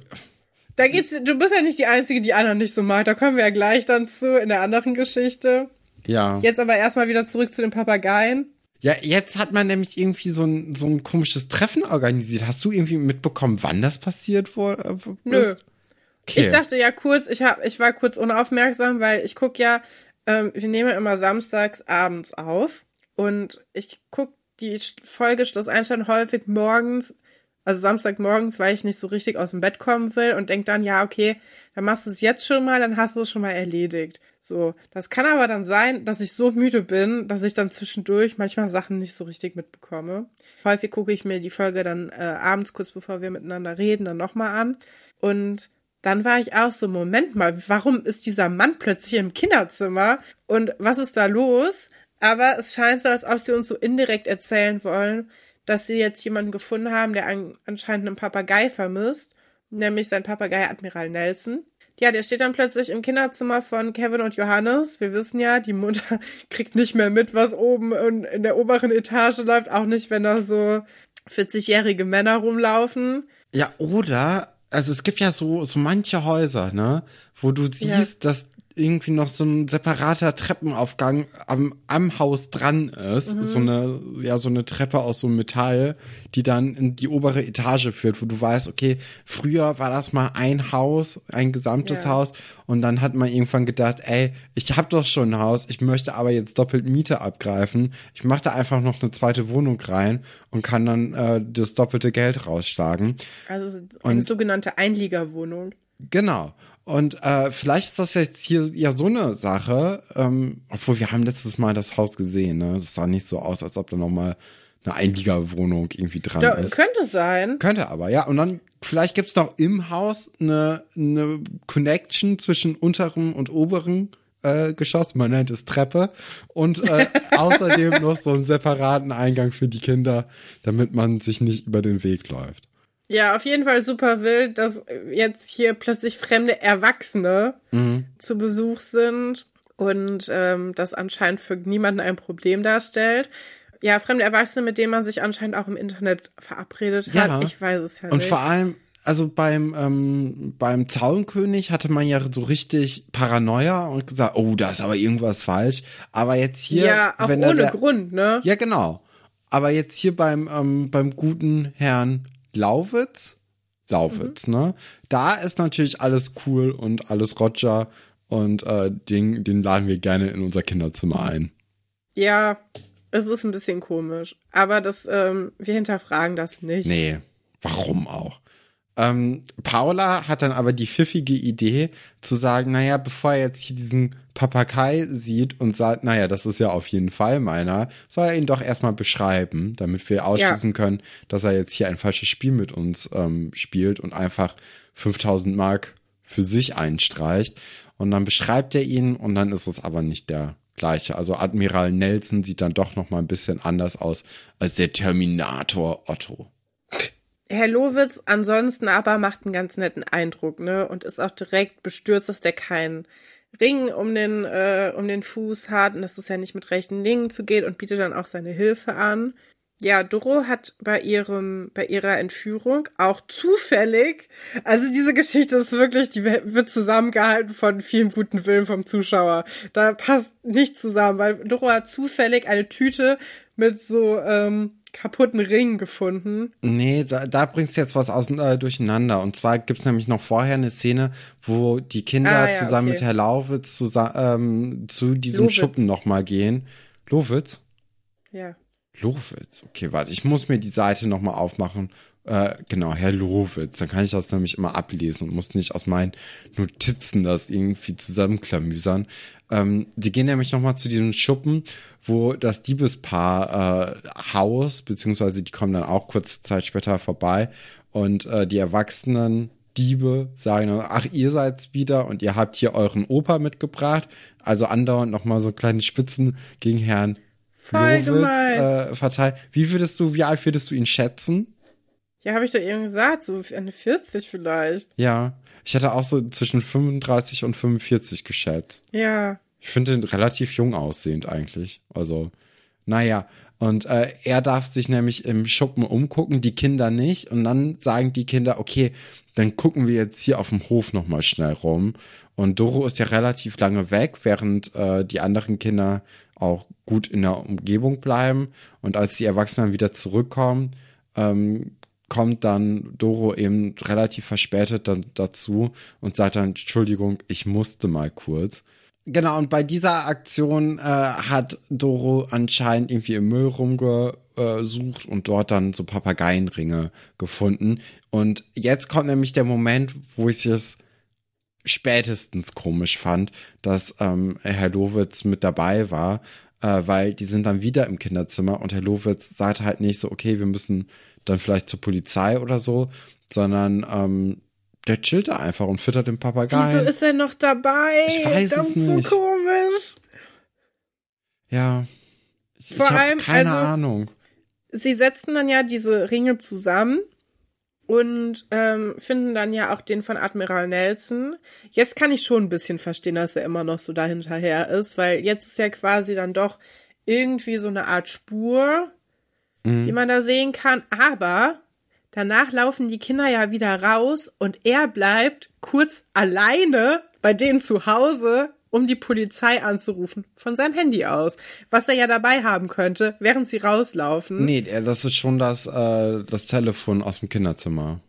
Da geht's, du bist ja nicht die Einzige, die Anna nicht so mag. Da kommen wir ja gleich dann zu in der anderen Geschichte. Ja. Jetzt aber erstmal wieder zurück zu den Papageien. Ja, jetzt hat man nämlich irgendwie so ein, so ein komisches Treffen organisiert. Hast du irgendwie mitbekommen, wann das passiert wurde? Nö. Okay. Ich dachte ja kurz, ich hab, ich war kurz unaufmerksam, weil ich guck ja, ähm, wir nehmen immer samstags abends auf und ich guck die Folge Schluss Einstein häufig morgens, also Samstagmorgens, weil ich nicht so richtig aus dem Bett kommen will und denk dann, ja, okay, dann machst du es jetzt schon mal, dann hast du es schon mal erledigt. So, das kann aber dann sein, dass ich so müde bin, dass ich dann zwischendurch manchmal Sachen nicht so richtig mitbekomme. Häufig gucke ich mir die Folge dann äh, abends, kurz bevor wir miteinander reden, dann nochmal an. Und dann war ich auch so, Moment mal, warum ist dieser Mann plötzlich im Kinderzimmer? Und was ist da los? Aber es scheint so, als ob sie uns so indirekt erzählen wollen, dass sie jetzt jemanden gefunden haben, der an, anscheinend einen Papagei vermisst, nämlich sein Papagei Admiral Nelson. Ja, der steht dann plötzlich im Kinderzimmer von Kevin und Johannes. Wir wissen ja, die Mutter (laughs) kriegt nicht mehr mit, was oben in, der oberen Etage läuft, auch nicht, wenn da so 40-jährige Männer rumlaufen. Ja, oder, also es gibt ja so, so manche Häuser, ne, wo du siehst, dass irgendwie noch so ein separater Treppenaufgang am, am Haus dran ist. So eine, ja, so eine Treppe aus so Metall, die dann in die obere Etage führt, wo du weißt, okay, früher war das mal ein Haus, ein gesamtes Ja. Haus und dann hat man irgendwann gedacht, ey, ich hab doch schon ein Haus, ich möchte aber jetzt doppelt Miete abgreifen. Ich mache da einfach noch eine zweite Wohnung rein und kann dann äh, das doppelte Geld rausschlagen. Also eine Und- sogenannte Einliegerwohnung. Genau. Und äh, vielleicht ist das jetzt hier ja so eine Sache, ähm, obwohl wir haben letztes Mal das Haus gesehen, ne? Das sah nicht so aus, als ob da noch mal eine Einliegerwohnung irgendwie dran Ja, ist. könnte sein. Könnte aber, ja. Und dann, vielleicht gibt's noch im Haus eine, eine Connection zwischen unterem und oberen äh, Geschoss. Man nennt es Treppe. Und äh, (laughs) außerdem noch so einen separaten Eingang für die Kinder, damit man sich nicht über den Weg läuft. Ja, auf jeden Fall super wild, dass jetzt hier plötzlich fremde Erwachsene Mhm. zu Besuch sind und ähm, das anscheinend für niemanden ein Problem darstellt. Ja, fremde Erwachsene, mit denen man sich anscheinend auch im Internet verabredet Ja. hat. Ich weiß es ja Und nicht. vor allem, also beim, ähm, beim Zaunkönig hatte man ja so richtig Paranoia und gesagt, oh, da ist aber irgendwas falsch. Aber jetzt hier. ja, auch ohne der, Grund, ne? Ja, genau. Aber jetzt hier beim, ähm, beim guten Herrn Lauwitz, Lauwitz, ne? Da ist natürlich alles cool und alles Roger und äh, den, den laden wir gerne in unser Kinderzimmer ein. Ja, es ist ein bisschen komisch. Aber das, ähm, wir hinterfragen das nicht. Nee, warum auch? Ähm, Paula hat dann aber die pfiffige Idee zu sagen, naja, bevor er jetzt hier diesen Papagei sieht und sagt, naja, das ist ja auf jeden Fall meiner, soll er ihn doch erstmal beschreiben, damit wir ausschließen können, dass er jetzt hier ein falsches Spiel mit uns ähm, spielt und einfach 5000 Mark für sich einstreicht. Und dann beschreibt er ihn und dann ist es aber nicht der gleiche. Also Admiral Nelson sieht dann doch noch mal ein bisschen anders aus als der Terminator Otto. Herr Lowitz ansonsten aber macht einen ganz netten Eindruck, ne? Und ist auch direkt bestürzt, dass der keinen Ring um den, äh, um den Fuß hat und dass es ja nicht mit rechten Dingen zugeht und bietet dann auch seine Hilfe an. Ja, Doro hat bei ihrem, bei ihrer Entführung auch zufällig, also diese Geschichte ist wirklich, die wird zusammengehalten von vielen guten Willen vom Zuschauer. Da passt nicht zusammen, weil Doro hat zufällig eine Tüte mit so ähm, kaputten Ringen gefunden. Nee, da, da bringst du jetzt was aus, äh, durcheinander. Und zwar gibt's nämlich noch vorher eine Szene, wo die Kinder Ah, ja, zusammen okay. mit Herr Lauwitz zu, ähm, zu diesem Lowitz. Schuppen nochmal gehen. Lowitz? Ja. Lowitz, okay, warte, ich muss mir die Seite nochmal aufmachen. Äh, genau, Herr Lowitz, dann kann ich das nämlich immer ablesen und muss nicht aus meinen Notizen das irgendwie zusammenklamüsern. Ähm, die gehen nämlich nochmal zu diesem Schuppen, wo das Diebespaar äh, Haus, beziehungsweise die kommen dann auch kurze Zeit später vorbei und äh, die Erwachsenen Diebe sagen dann, ach, ihr seid's wieder und ihr habt hier euren Opa mitgebracht. Also andauernd nochmal so kleine Spitzen gegen Herrn Voll Lowitz gemein. äh, verteilt. Wie würdest du, wie alt würdest du ihn schätzen? Ja, habe ich doch eben gesagt, so eine 40 vielleicht. Ja, ich hätte auch so zwischen 35 und 45 geschätzt. Ja. Ich finde ihn relativ jung aussehend eigentlich. Also, naja. Und äh, er darf sich nämlich im Schuppen umgucken, die Kinder nicht. Und dann sagen die Kinder, okay, dann gucken wir jetzt hier auf dem Hof nochmal schnell rum. Und Doro ist ja relativ lange weg, während äh, die anderen Kinder auch gut in der Umgebung bleiben. Und als die Erwachsenen wieder zurückkommen, ähm, kommt dann Doro eben relativ verspätet dann dazu und sagt dann, Entschuldigung, ich musste mal kurz. Genau, und bei dieser Aktion äh, hat Doro anscheinend irgendwie im Müll rumgesucht und dort dann so Papageienringe gefunden. Und jetzt kommt nämlich der Moment, wo ich es spätestens komisch fand, dass ähm, Herr Lowitz mit dabei war, äh, weil die sind dann wieder im Kinderzimmer und Herr Lowitz sagt halt nicht so, okay, wir müssen dann vielleicht zur Polizei oder so, sondern ähm, der chillt da einfach und füttert den Papagei. Wieso ist er noch dabei? Ich weiß das es ist nicht. so komisch. Ja. Ich, Vor ich allem, keine also- Ahnung. Sie setzen dann ja diese Ringe zusammen und ähm, finden dann ja auch den von Admiral Nelson. Jetzt kann ich schon ein bisschen verstehen, dass er immer noch so dahinterher ist, weil jetzt ist ja quasi dann doch irgendwie so eine Art Spur, die man da sehen kann. Aber danach laufen die Kinder ja wieder raus und er bleibt kurz alleine bei denen zu Hause, um die Polizei anzurufen, von seinem Handy aus. Was er ja dabei haben könnte, während sie rauslaufen. Nee, das ist schon das, äh, das Telefon aus dem Kinderzimmer.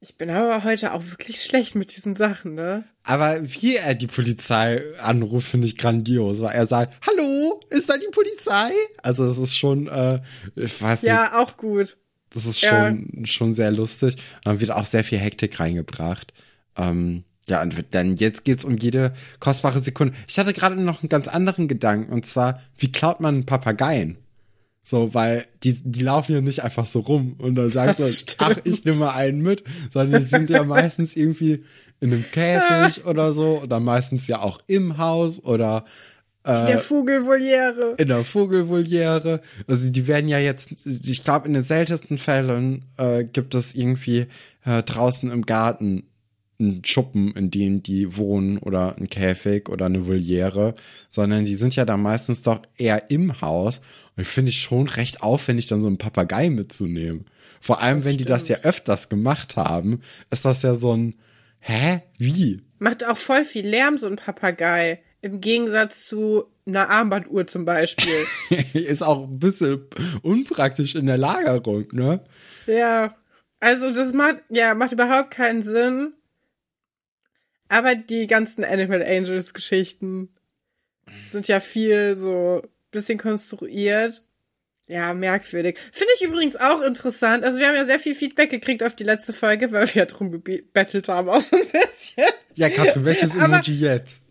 Ich bin aber heute auch wirklich schlecht mit diesen Sachen, ne? Aber wie er die Polizei anruft, finde ich grandios, weil er sagt, hallo, ist da die Polizei? Also das ist schon, äh, ich weiß nicht, Ja, auch gut. das ist ja. schon, schon sehr lustig. Und dann wird auch sehr viel Hektik reingebracht. Ähm, ja, und dann jetzt geht's um jede kostbare Sekunde. Ich hatte gerade noch einen ganz anderen Gedanken, und zwar, wie klaut man einen Papageien? So, weil die, die laufen ja nicht einfach so rum und dann sagst Das du, ach, ich nehme mal einen mit, sondern die sind ja meistens irgendwie in einem Käfig (laughs) oder so oder meistens ja auch im Haus oder äh, Der Vogelvoliere. in der Vogelvoliere. Also die werden ja jetzt, ich glaube, in den seltensten Fällen äh, gibt es irgendwie äh, draußen im Garten einen Schuppen, in dem die wohnen oder ein Käfig oder eine Voliere, sondern die sind ja dann meistens doch eher im Haus. Und ich finde es schon recht aufwendig, dann so einen Papagei mitzunehmen. Vor allem, Das wenn die das ja stimmt. öfters gemacht haben, ist das ja so ein, hä, wie? Macht auch voll viel Lärm, so ein Papagei. Im Gegensatz zu einer Armbanduhr zum Beispiel. (laughs) ist auch ein bisschen unpraktisch in der Lagerung, ne? ja. Also das macht, ja, macht überhaupt keinen Sinn. Aber die ganzen Animal Angels Geschichten sind ja viel so bisschen konstruiert. Ja, merkwürdig. Finde ich übrigens auch interessant. Also wir haben ja sehr viel Feedback gekriegt auf die letzte Folge, weil wir ja drum gebettelt haben, auch so ein bisschen. Ja, Katrin, welches Emoji jetzt?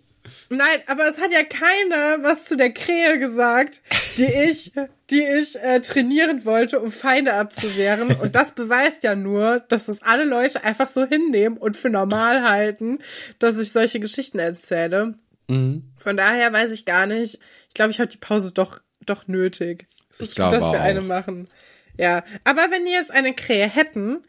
Nein, aber es hat ja keiner was zu der Krähe gesagt, die ich, die ich äh, trainieren wollte, um Feinde abzuwehren. Und das beweist ja nur, dass es alle Leute einfach so hinnehmen und für normal halten, dass ich solche Geschichten erzähle. Mhm. Von daher weiß ich gar nicht. Ich glaube, ich habe die Pause doch, doch nötig. Es Ich ist glaube gut, dass wir auch. eine machen. Ja, aber wenn die jetzt eine Krähe hätten,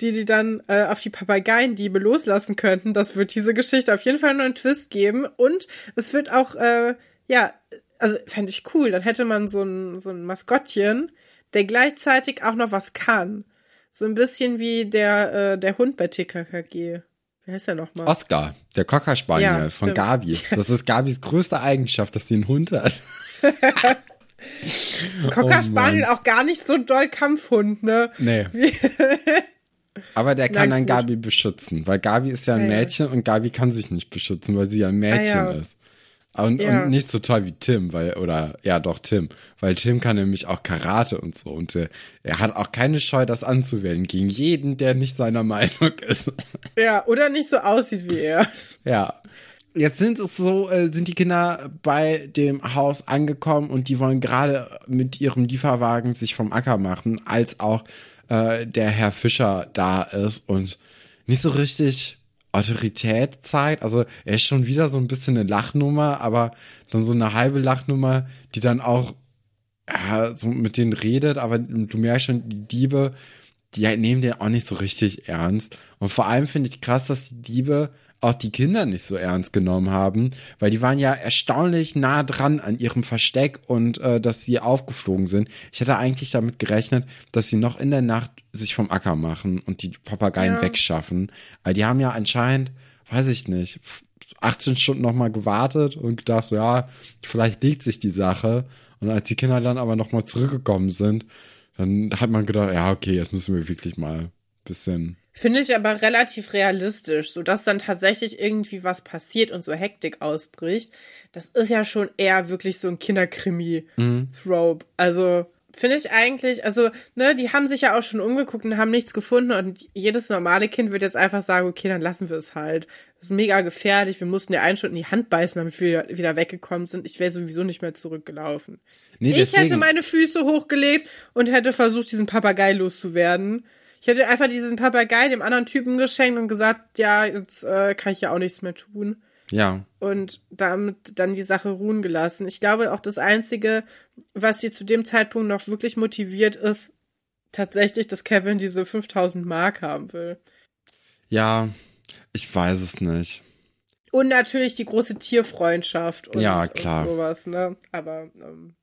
die die dann äh, auf die Papageiendiebe loslassen könnten, das wird diese Geschichte auf jeden Fall nur einen Twist geben. Und es wird auch, äh, ja, also fände ich cool. Dann hätte man so ein, so ein Maskottchen, der gleichzeitig auch noch was kann. So ein bisschen wie der, äh, der Hund bei TKKG. Wie heißt der nochmal? Oscar, der Cocker Spaniel Ja, von. Gabi. (laughs) Das ist Gabis größte Eigenschaft, dass sie einen Hund hat. (laughs) Cocker Oh auch gar nicht so doll Kampfhund, ne? Nee. (laughs) Aber der kann dann. Gabi beschützen, weil Gabi ist ja ein ja. Mädchen und Gabi kann sich nicht beschützen, weil sie ja ein Mädchen Ah, ja. ist. Und, Ja. und nicht so toll wie Tim, weil, oder, ja doch, Tim. Weil Tim kann nämlich auch Karate und so. Und äh, er hat auch keine Scheu, das anzuwählen gegen jeden, der nicht seiner Meinung ist. (laughs) Ja, oder nicht so aussieht wie er. Ja. Jetzt sind es so, äh, sind die Kinder bei dem Haus angekommen und die wollen gerade mit ihrem Lieferwagen sich vom Acker machen, als auch äh, der Herr Fischer da ist und nicht so richtig Autorität zeigt. Also er ist schon wieder so ein bisschen eine Lachnummer, aber dann so eine halbe Lachnummer, die dann auch ja, so mit denen redet, aber du merkst schon, die Diebe, die nehmen den auch nicht so richtig ernst. Und vor allem finde ich krass, dass die Diebe auch die Kinder nicht so ernst genommen haben, weil die waren ja erstaunlich nah dran an ihrem Versteck und äh, dass sie aufgeflogen sind. Ich hätte eigentlich damit gerechnet, dass sie noch in der Nacht sich vom Acker machen und die Papageien Ja. wegschaffen. Weil die haben ja anscheinend, weiß ich nicht, 18 Stunden nochmal gewartet und gedacht, so, ja, vielleicht legt sich die Sache. Und als die Kinder dann aber nochmal zurückgekommen sind, dann hat man gedacht, ja, okay, jetzt müssen wir wirklich mal ein bisschen. Finde ich aber relativ realistisch, so dass dann tatsächlich irgendwie was passiert und so Hektik ausbricht. Das ist ja schon eher wirklich so ein Kinderkrimi-Thrope. Also finde ich eigentlich, also, ne, die haben sich ja auch schon umgeguckt und haben nichts gefunden und jedes normale Kind wird jetzt einfach sagen, okay, dann lassen wir es halt. Das ist mega gefährlich, wir mussten ja einen schon in die Hand beißen, damit wir wieder weggekommen sind. Ich wäre sowieso nicht mehr zurückgelaufen. Nee, Ich hätte meine Füße hochgelegt und hätte versucht, diesen Papagei loszuwerden. Ich hätte einfach diesen Papagei dem anderen Typen geschenkt und gesagt, ja, jetzt äh, kann ich ja auch nichts mehr tun. Ja, Und damit dann die Sache ruhen gelassen. Ich glaube auch das Einzige, was sie zu dem Zeitpunkt noch wirklich motiviert, ist tatsächlich, dass Kevin diese 5000 Mark haben will. ja, ich weiß es nicht. Und natürlich die große Tierfreundschaft und, Ja, klar. und sowas, ne? Aber ähm,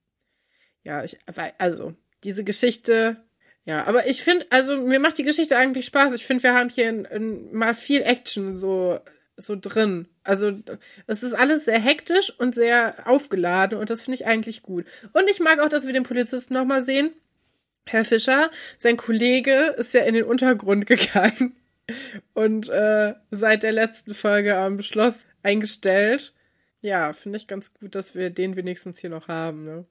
ja, ich, also, diese Geschichte, ja, aber ich finde, also mir macht die Geschichte eigentlich Spaß. Ich finde, wir haben hier in, in, mal viel Action so, so drin. Also, es ist alles sehr hektisch und sehr aufgeladen und das finde ich eigentlich gut. Und ich mag auch, dass wir den Polizisten nochmal sehen. Herr Fischer, sein Kollege ist ja in den Untergrund (laughs) gegangen und äh, seit der letzten Folge am Schloss eingestellt. Ja, finde ich ganz gut, dass wir den wenigstens hier noch haben. Ne?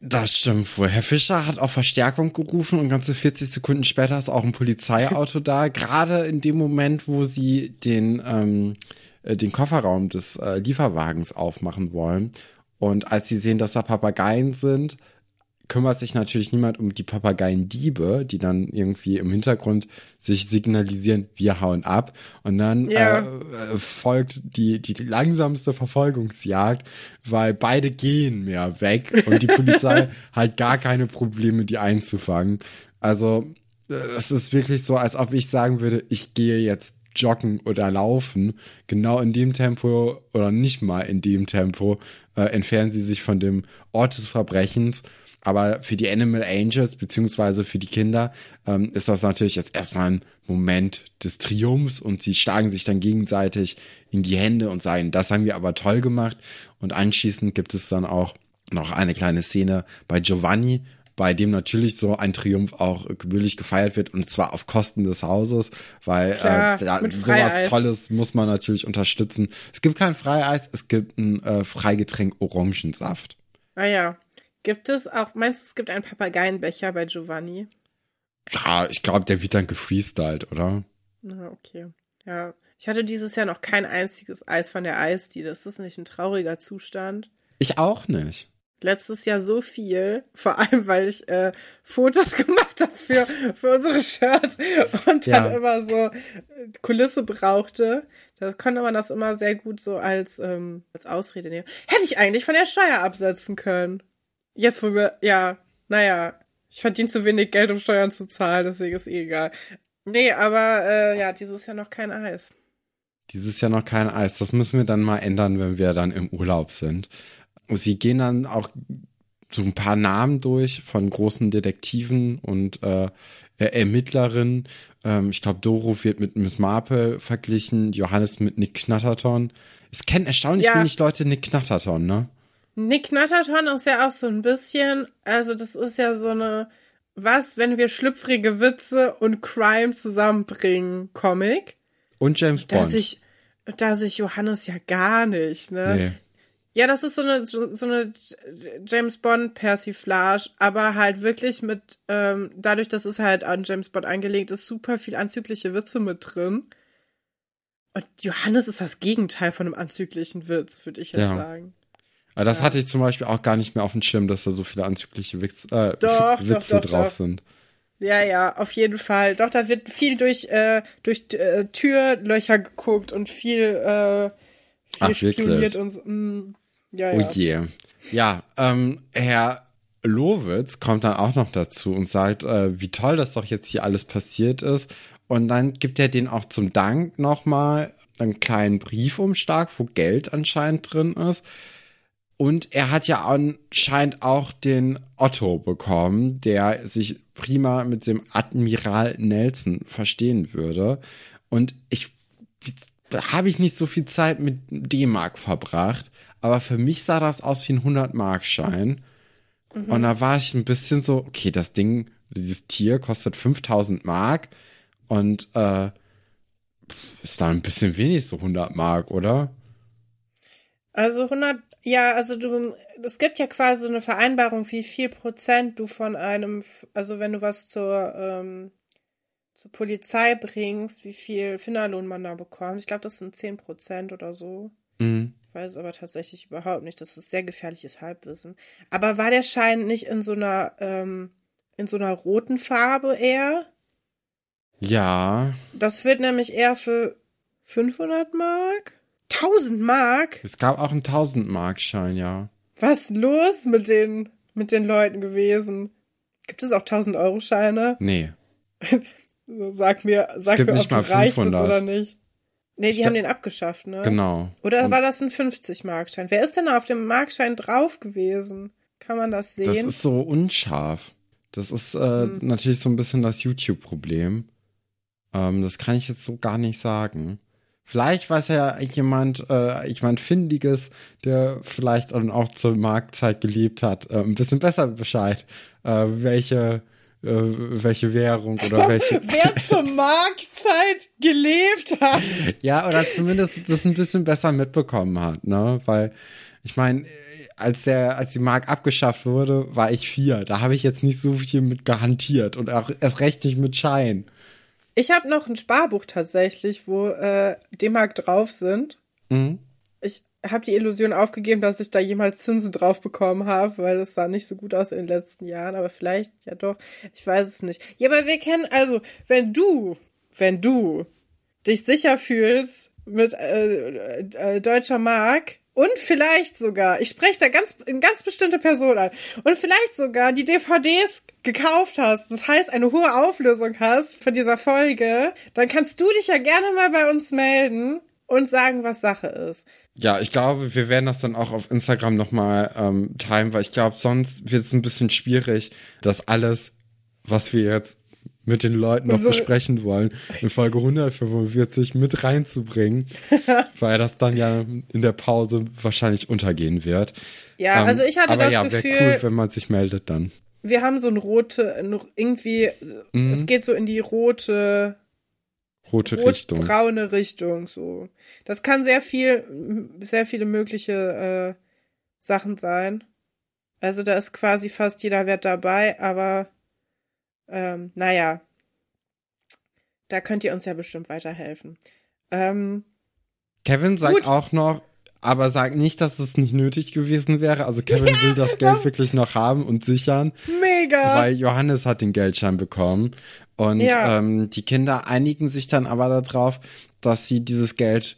Das stimmt wohl. Herr Fischer hat auch Verstärkung gerufen und ganze 40 Sekunden später ist auch ein Polizeiauto da. (laughs) Gerade in dem Moment, wo sie den, ähm, äh, den Kofferraum des äh, Lieferwagens aufmachen wollen. Und als sie sehen, dass da Papageien sind, kümmert sich natürlich niemand um die Papageiendiebe, die dann irgendwie im Hintergrund sich signalisieren, wir hauen ab. Und dann äh, äh, folgt die, die langsamste Verfolgungsjagd, weil beide gehen mehr weg und die Polizei (laughs) hat gar keine Probleme, die einzufangen. Also äh, es ist wirklich so, als ob ich sagen würde, ich gehe jetzt joggen oder laufen, genau in dem Tempo oder nicht mal in dem Tempo äh, entfernen sie sich von dem Ort des Verbrechens. Aber für die Animal Angels beziehungsweise für die Kinder ähm, ist das natürlich jetzt erstmal ein Moment des Triumphs und sie schlagen sich dann gegenseitig in die Hände und sagen, das haben wir aber toll gemacht. Und anschließend gibt es dann auch noch eine kleine Szene bei Giovanni, bei dem natürlich so ein Triumph auch gebührlich gefeiert wird und zwar auf Kosten des Hauses, weil Klar, äh, ja, sowas. Tolles muss man natürlich unterstützen. Es gibt kein Freieis, es gibt ein äh, Freigetränk Orangensaft. Ah ja. Gibt es auch, meinst du, es gibt einen Papageienbecher bei Giovanni? Ja, ich glaube, der wird dann gefreestylt, oder? Na, okay. Ja. Ich hatte dieses Jahr noch kein einziges Eis von der Eisdiele. Ist das nicht ein trauriger Zustand? Ich auch nicht. letztes Jahr so viel, vor allem weil ich äh, Fotos (laughs) gemacht habe für, für unsere Shirts und dann Ja. immer so äh, Kulisse brauchte. Da konnte man das immer sehr gut so als, ähm, als Ausrede nehmen. Hätte ich eigentlich von der Steuer absetzen können. Jetzt, wo wir, ja, naja, ich verdiene zu wenig Geld, um Steuern zu zahlen, deswegen ist eh egal. Nee, aber äh, ja, dieses Jahr noch kein Eis. Dieses Jahr noch kein Eis. Das müssen wir dann mal ändern, wenn wir dann im Urlaub sind. Sie gehen dann auch so ein paar Namen durch von großen Detektiven und äh, Ermittlerinnen. Ähm, ich glaube, Doro wird mit Miss Marple verglichen, Johannes mit Nick Knatterton. Es kennen erstaunlich Ja. wenig Leute Nick Knatterton, ne? Nick Knatterton ist ja auch so ein bisschen, also das ist ja so eine, was, wenn wir schlüpfrige Witze und Crime zusammenbringen, Comic. Und James Da Bond. sich, da sich Johannes ja gar nicht, ne? nee. Ja, das ist so eine, so eine James Bond Persiflage, aber halt wirklich mit, ähm, dadurch, dass es halt an James Bond angelegt ist, super viel anzügliche Witze mit drin. Und Johannes ist das Gegenteil von einem anzüglichen Witz, würde ich jetzt Ja. sagen. Aber das Ja. hatte ich zum Beispiel auch gar nicht mehr auf dem Schirm, dass da so viele anzügliche Witz, äh, Doch, Witze doch, doch, drauf sind. Ja, ja, auf jeden Fall. Doch, da wird viel durch, äh, durch äh, Türlöcher geguckt und viel, äh, viel Ach, spioniert und so. Mm, ja, Oh ja. je. Ja, ähm, Herr Lowitz kommt dann auch noch dazu und sagt, äh, wie toll das doch jetzt hier alles passiert ist. Und dann gibt er den auch zum Dank nochmal einen kleinen Briefumschlag, wo Geld anscheinend drin ist. Und er hat ja anscheinend auch den Otto bekommen, der sich prima mit dem Admiral Nelson verstehen würde. Und ich habe ich nicht so viel Zeit mit D-Mark verbracht, aber für mich sah das aus wie ein 100-Mark-Schein. Und da war ich ein bisschen so, okay, das Ding, dieses Tier kostet 5000 Mark und äh, ist da ein bisschen wenig, so 100 Mark, oder? Also 100, ja, also du, es gibt ja quasi so eine Vereinbarung, wie viel Prozent du von einem, also wenn du was zur, ähm, zur Polizei bringst, wie viel Finderlohn man da bekommt. Ich glaube, das sind 10 Prozent oder so. Mhm. Ich weiß es aber tatsächlich überhaupt nicht. Das ist sehr gefährliches Halbwissen. Aber war der Schein nicht in so einer, ähm, in so einer roten Farbe eher? Ja, Das wird nämlich eher für 500 Mark? 1000 Mark? es gab auch einen 1000-Mark-Schein, ja. Was ist los mit den, mit den Leuten gewesen? Gibt es auch 1000 Euro Scheine? Nee. (laughs) So, sag mir, sag mir, ob du reich bist 500. oder nicht. Nee, die Ich haben den abgeschafft, ne? Genau. Oder Und war das ein 50-Markschein? Wer ist denn auf dem Markschein drauf gewesen? Kann man das das sehen? ist so unscharf. Das ist äh, Hm. natürlich so ein bisschen das YouTube-Problem. Ähm, das kann ich jetzt so gar nicht sagen. Vielleicht weiß ja jemand, äh, jemand Findiges, der vielleicht auch zur Marktzeit gelebt hat, äh, ein bisschen besser Bescheid, äh, welche, äh, welche Währung oder (laughs) welche. Wer zur Marktzeit gelebt hat. Ja, oder zumindest das ein bisschen besser mitbekommen hat, ne? Weil, ich meine, als der, als die Mark abgeschafft wurde, war ich vier. Da habe ich jetzt nicht so viel mit gehantiert und auch erst recht nicht mit Schein. Ich habe noch ein Sparbuch tatsächlich, wo äh, D-Mark drauf sind. Mhm. Ich habe die Illusion aufgegeben, dass ich da jemals Zinsen drauf bekommen habe, weil es sah nicht so gut aus in den letzten Jahren. Aber vielleicht ja doch. Ich weiß es nicht. Ja, aber wir kennen also, wenn du, wenn du dich sicher fühlst mit äh, äh, deutscher Mark und vielleicht sogar, ich spreche da ganz eine ganz bestimmte Person an und vielleicht sogar die DVDs gekauft hast, das heißt eine hohe Auflösung hast von dieser Folge, dann kannst du dich ja gerne mal bei uns melden und sagen, was Sache ist. Ja, ich glaube, wir werden das dann auch auf Instagram nochmal ähm, teilen, weil ich glaube, sonst wird es ein bisschen schwierig, das alles, was wir jetzt mit den Leuten noch So. besprechen wollen, in Folge 145 mit reinzubringen, (laughs) weil das dann ja in der Pause wahrscheinlich untergehen wird. Ja, Ähm, also ich hatte aber das ja, Gefühl, wäre cool, wenn man sich meldet dann. Wir haben so ein rote, noch irgendwie, Mhm. es geht so in die rote, Rote Richtung. rot-braune Richtung, so. Das kann sehr viel, sehr viele mögliche äh, Sachen sein. Also da ist quasi fast jeder Wert dabei, aber ähm, naja, da könnt ihr uns ja bestimmt weiterhelfen. Ähm, Kevin sagt Gut. auch noch, aber sagt nicht, dass es nicht nötig gewesen wäre. Also Kevin will das Geld wirklich noch haben und sichern, mega! weil Johannes hat den Geldschein bekommen. Und Ja. ähm, die Kinder einigen sich dann aber darauf, dass sie dieses Geld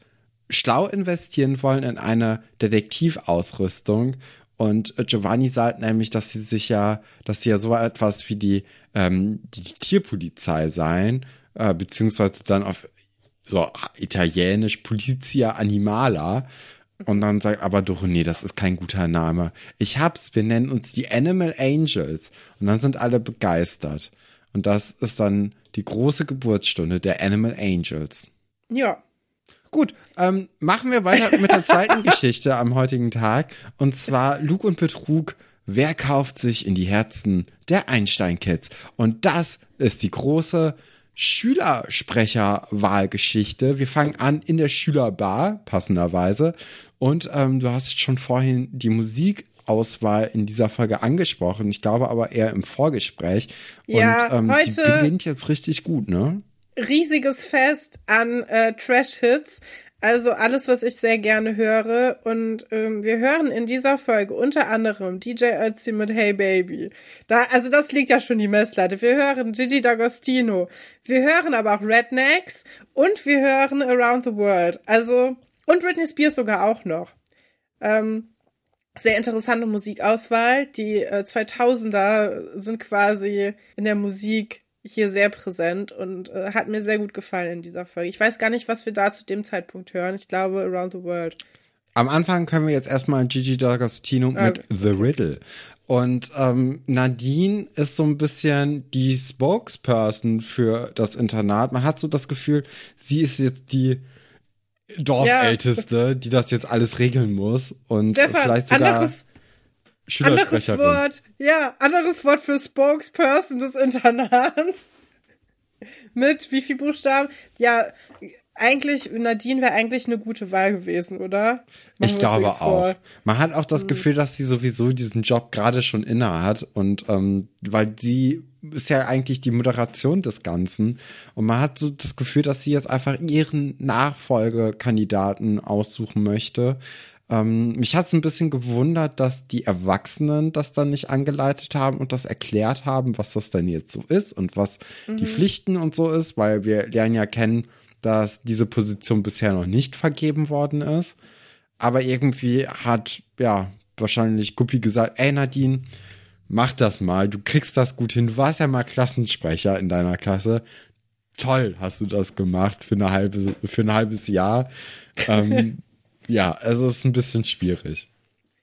schlau investieren wollen in eine Detektivausrüstung. Und Giovanni sagt nämlich, dass sie sich ja, dass sie ja so etwas wie die, ähm, die Tierpolizei seien, äh, beziehungsweise dann auf so italienisch Polizia Animala. Und dann sagt aber Doro, nee, das ist kein guter Name. Ich hab's, wir nennen uns die Animal Angels. Und dann sind alle begeistert. Und das ist dann die große Geburtsstunde der Animal Angels. Ja. Gut, ähm, machen wir weiter mit der zweiten (laughs) Geschichte am heutigen Tag. Und zwar Lug und Betrug. Wer kauft sich in die Herzen der Einstein-Kids? Und das ist die große Schülersprecherwahlgeschichte. Wir fangen an in der Schülerbar, passenderweise. Und ähm, du hast schon vorhin die Musikauswahl in dieser Folge angesprochen. Ich glaube aber eher im Vorgespräch. Ja, Und ähm, heute die beginnt jetzt richtig gut, ne? riesiges Fest an äh, Trash-Hits. Also alles, was ich sehr gerne höre. Und ähm, wir hören in dieser Folge unter anderem DJ Ötzi mit Hey Baby. Da, also das liegt ja schon die Messlatte. Wir hören Gigi D'Agostino. Wir hören aber auch Rednecks und wir hören Around the World. Also, und Britney Spears sogar auch noch. Ähm, sehr interessante Musikauswahl. Die äh, 2000er sind quasi in der Musik hier sehr präsent und äh, hat mir sehr gut gefallen in dieser Folge. Ich weiß gar nicht, was wir da zu dem Zeitpunkt hören. Ich glaube Around the World. Am Anfang können wir jetzt erstmal Gigi D'Agostino Ah, mit The Riddle. Und ähm, Nadine ist so ein bisschen die Spokesperson für das Internat. Man hat so das Gefühl, sie ist jetzt die Dorfälteste, die das jetzt alles regeln muss. Und Stefan, vielleicht sogar anderes, anderes. Wort. Ja, anderes Wort für Spokesperson des Internats. (laughs) Mit wie viel Buchstaben? Ja, eigentlich, Nadine wäre eigentlich eine gute Wahl gewesen, oder? Machen Ich glaube auch. vor. Man hat auch das Mhm. Gefühl, dass sie sowieso diesen Job gerade schon inne hat und ähm, weil sie ist ja eigentlich die Moderation des Ganzen und man hat so das Gefühl, dass sie jetzt einfach ihren Nachfolgekandidaten aussuchen möchte. Ähm, mich hat es ein bisschen gewundert, dass die Erwachsenen das dann nicht angeleitet haben und das erklärt haben, was das denn jetzt so ist und was die Pflichten und so ist, weil wir lernen ja kennen, dass diese Position bisher noch nicht vergeben worden ist. Aber irgendwie hat, ja, wahrscheinlich Guppi gesagt, ey Nadine, mach das mal, du kriegst das gut hin. Du warst ja mal Klassensprecher in deiner Klasse. Toll hast du das gemacht für, eine halbe, für ein halbes Jahr. Ähm, (laughs) ja, es ist ein bisschen schwierig.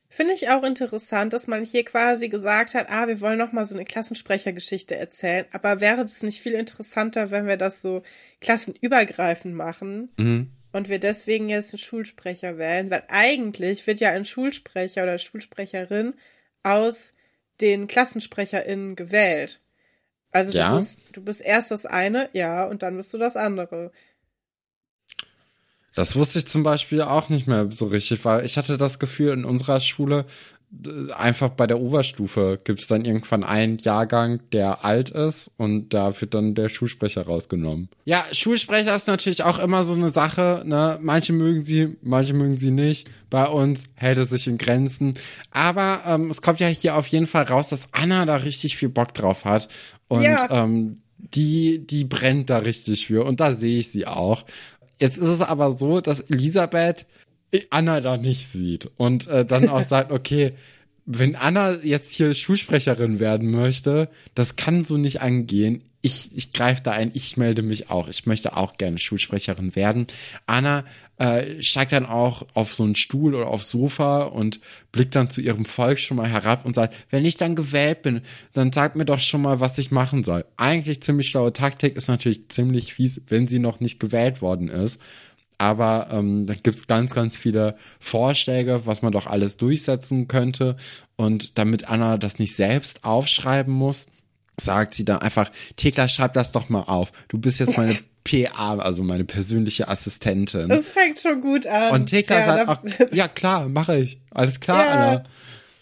Finde ich auch interessant, dass man hier quasi gesagt hat, ah, wir wollen noch mal so eine Klassensprechergeschichte erzählen. Aber wäre es nicht viel interessanter, wenn wir das so klassenübergreifend machen Mhm. und wir deswegen jetzt einen Schulsprecher wählen? Weil eigentlich wird ja ein Schulsprecher oder Schulsprecherin aus den KlassensprecherInnen gewählt. Also Ja. du, bist, du bist erst das eine, ja, und dann bist du das andere. Das wusste ich zum Beispiel auch nicht mehr so richtig, weil ich hatte das Gefühl, in unserer Schule, einfach bei der Oberstufe gibt es dann irgendwann einen Jahrgang, der alt ist und da wird dann der Schulsprecher rausgenommen. Ja, Schulsprecher ist natürlich auch immer so eine Sache, ne? Manche mögen sie, manche mögen sie nicht. Bei uns hält es sich in Grenzen. Aber ähm, es kommt ja hier auf jeden Fall raus, dass Anna da richtig viel Bock drauf hat. Und Ja. ähm, die, die brennt da richtig für. Und da sehe ich sie auch. Jetzt ist es aber so, dass Elisabeth Anna da nicht sieht und äh, dann auch (laughs) sagt, okay, wenn Anna jetzt hier Schulsprecherin werden möchte, das kann so nicht angehen. Ich, ich greife da ein, ich melde mich auch. Ich möchte auch gerne Schulsprecherin werden. Anna äh, steigt dann auch auf so einen Stuhl oder aufs Sofa und blickt dann zu ihrem Volk schon mal herab und sagt, wenn ich dann gewählt bin, dann sagt mir doch schon mal, was ich machen soll. Eigentlich ziemlich schlaue Taktik, ist natürlich ziemlich fies, wenn sie noch nicht gewählt worden ist. Aber ähm, da gibt's ganz, ganz viele Vorschläge, was man doch alles durchsetzen könnte. Und damit Anna das nicht selbst aufschreiben muss, sagt sie dann einfach, Thekla, schreib das doch mal auf. Du bist jetzt meine (laughs) PA, also meine persönliche Assistentin. Das fängt schon gut an. Und Thekla Ja, sagt auch, (laughs) ja klar, mache ich. Alles klar, Ja. Anna.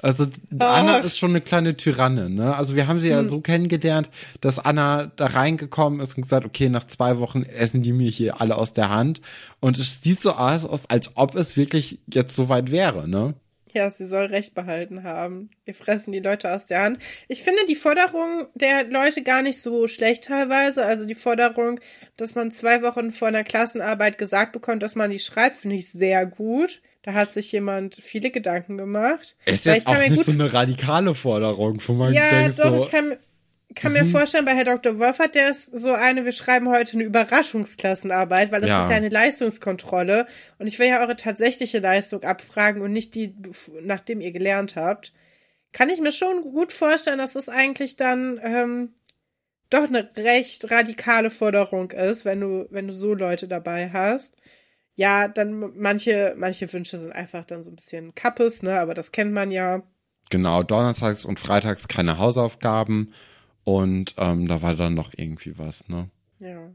Also Anna Ach. ist schon eine kleine Tyrannin, ne? Also wir haben sie ja Hm. so kennengelernt, dass Anna da reingekommen ist und gesagt, okay, nach zwei Wochen essen die mir hier alle aus der Hand. Und es sieht so aus, als ob es wirklich jetzt soweit wäre, ne? Ja, sie soll Recht behalten haben. Wir fressen die Leute aus der Hand. Ich finde die Forderung der Leute gar nicht so schlecht teilweise. Also die Forderung, dass man zwei Wochen vor einer Klassenarbeit gesagt bekommt, dass man die schreibt, finde ich sehr gut. Da hat sich jemand viele Gedanken gemacht. Ist jetzt kann auch nicht so eine radikale Forderung, wo man Ja, denkt doch, so, ich kann, kann mir vorstellen, bei Herr Dr. Wolfert, der ist so eine, wir schreiben heute eine Überraschungsklassenarbeit, weil das Ja. ist ja eine Leistungskontrolle und ich will ja eure tatsächliche Leistung abfragen und nicht die, nachdem ihr gelernt habt. Kann ich mir schon gut vorstellen, dass es eigentlich dann ähm, doch eine recht radikale Forderung ist, wenn du, wenn du so Leute dabei hast. Ja, dann manche, manche Wünsche sind einfach dann so ein bisschen Kappes, ne, aber das kennt man ja. Genau, donnerstags und freitags keine Hausaufgaben und ähm, da war dann noch irgendwie was, ne? Ja.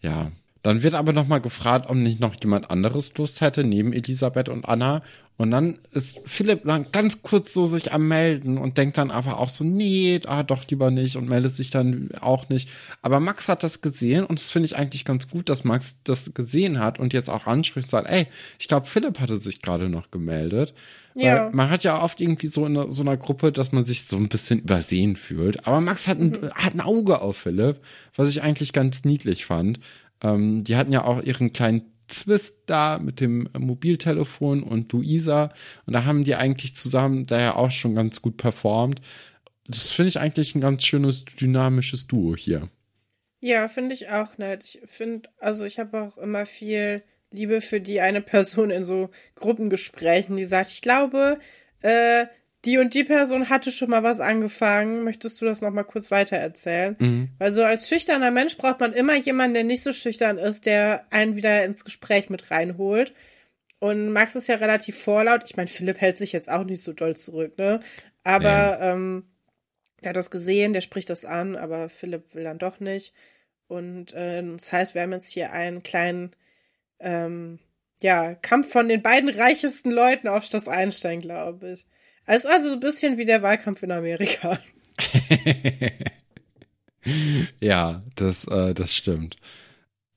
Ja. Dann wird aber noch mal gefragt, ob nicht noch jemand anderes Lust hätte, neben Elisabeth und Anna. Und dann ist Philipp dann ganz kurz so sich am Melden und denkt dann aber auch so, nee, ah, doch lieber nicht und meldet sich dann auch nicht. Aber Max hat das gesehen und das finde ich eigentlich ganz gut, dass Max das gesehen hat und jetzt auch anspricht und sagt, ey, ich glaube, Philipp hatte sich gerade noch gemeldet. Ja. Man hat ja oft irgendwie so in so einer Gruppe, dass man sich so ein bisschen übersehen fühlt. Aber Max hat ein, hat ein Auge auf Philipp, was ich eigentlich ganz niedlich fand. Ähm, die hatten ja auch ihren kleinen Zwist da mit dem Mobiltelefon und Luisa. Und da haben die eigentlich zusammen da ja auch schon ganz gut performt. Das finde ich eigentlich ein ganz schönes, dynamisches Duo hier. Ja, finde ich auch nett. Ich finde, also ich habe auch immer viel Liebe für die eine Person in so Gruppengesprächen, die sagt, ich glaube, äh, die und die Person hatte schon mal was angefangen. Möchtest du das noch mal kurz weitererzählen? Mhm. Weil so als schüchterner Mensch braucht man immer jemanden, der nicht so schüchtern ist, der einen wieder ins Gespräch mit reinholt. Und Max ist ja relativ vorlaut. Ich meine, Philipp hält sich jetzt auch nicht so doll zurück, ne? Aber ähm, der hat das gesehen, der spricht das an, aber Philipp will dann doch nicht. Und äh, das heißt, wir haben jetzt hier einen kleinen ähm, ja, Kampf von den beiden reichesten Leuten auf Schloss Einstein, glaube ich. Es ist also so ein bisschen wie der Wahlkampf in Amerika. (laughs) Ja, das, äh, das stimmt.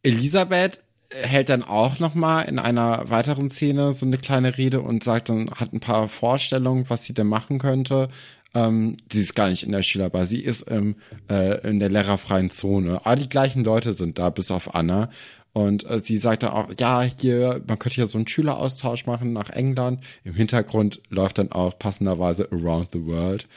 Elisabeth hält dann auch noch mal in einer weiteren Szene so eine kleine Rede und sagt dann, hat ein paar Vorstellungen, was sie denn machen könnte. Ähm, sie ist gar nicht in der Schülerbar, sie ist im, äh, in der lehrerfreien Zone. Aber die gleichen Leute sind da, bis auf Anna. Und äh, sie sagt dann auch, ja, hier, man könnte hier so einen Schüleraustausch machen nach England. Im Hintergrund läuft dann auch passenderweise Around the World.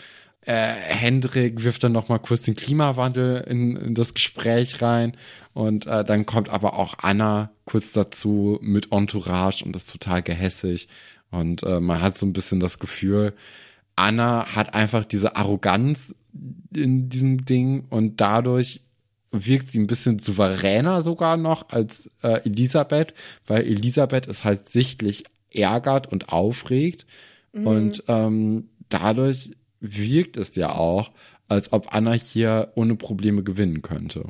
Äh, Hendrik wirft dann noch mal kurz den Klimawandel in, in das Gespräch rein. Und äh, dann kommt aber auch Anna kurz dazu mit Entourage und ist total gehässig. Und äh, man hat so ein bisschen das Gefühl, Anna hat einfach diese Arroganz in diesem Ding. Und dadurch wirkt sie ein bisschen souveräner sogar noch als äh, Elisabeth, weil Elisabeth ist halt sichtlich ärgert und aufregt und ähm, dadurch wirkt es ja auch, als ob Anna hier ohne Probleme gewinnen könnte.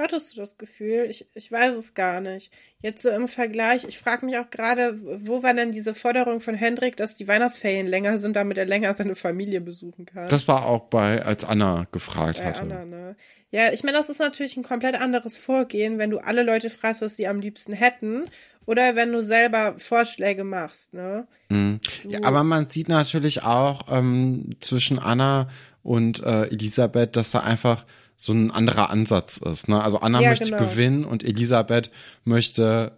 Hattest du das Gefühl? Ich, ich weiß es gar nicht. Jetzt so im Vergleich, ich frage mich auch gerade, wo war denn diese Forderung von Hendrik, dass die Weihnachtsferien länger sind, damit er länger seine Familie besuchen kann? Das war auch bei, als Anna gefragt bei hatte. Anna, ne? Ja, ich meine, das ist natürlich ein komplett anderes Vorgehen, wenn du alle Leute fragst, was sie am liebsten hätten, oder wenn du selber Vorschläge machst, ne? Mhm. Ja, aber man sieht natürlich auch ähm, zwischen Anna und äh, Elisabeth, dass da einfach so ein anderer Ansatz ist. Ne? Also Anna Ja, möchte genau. gewinnen und Elisabeth möchte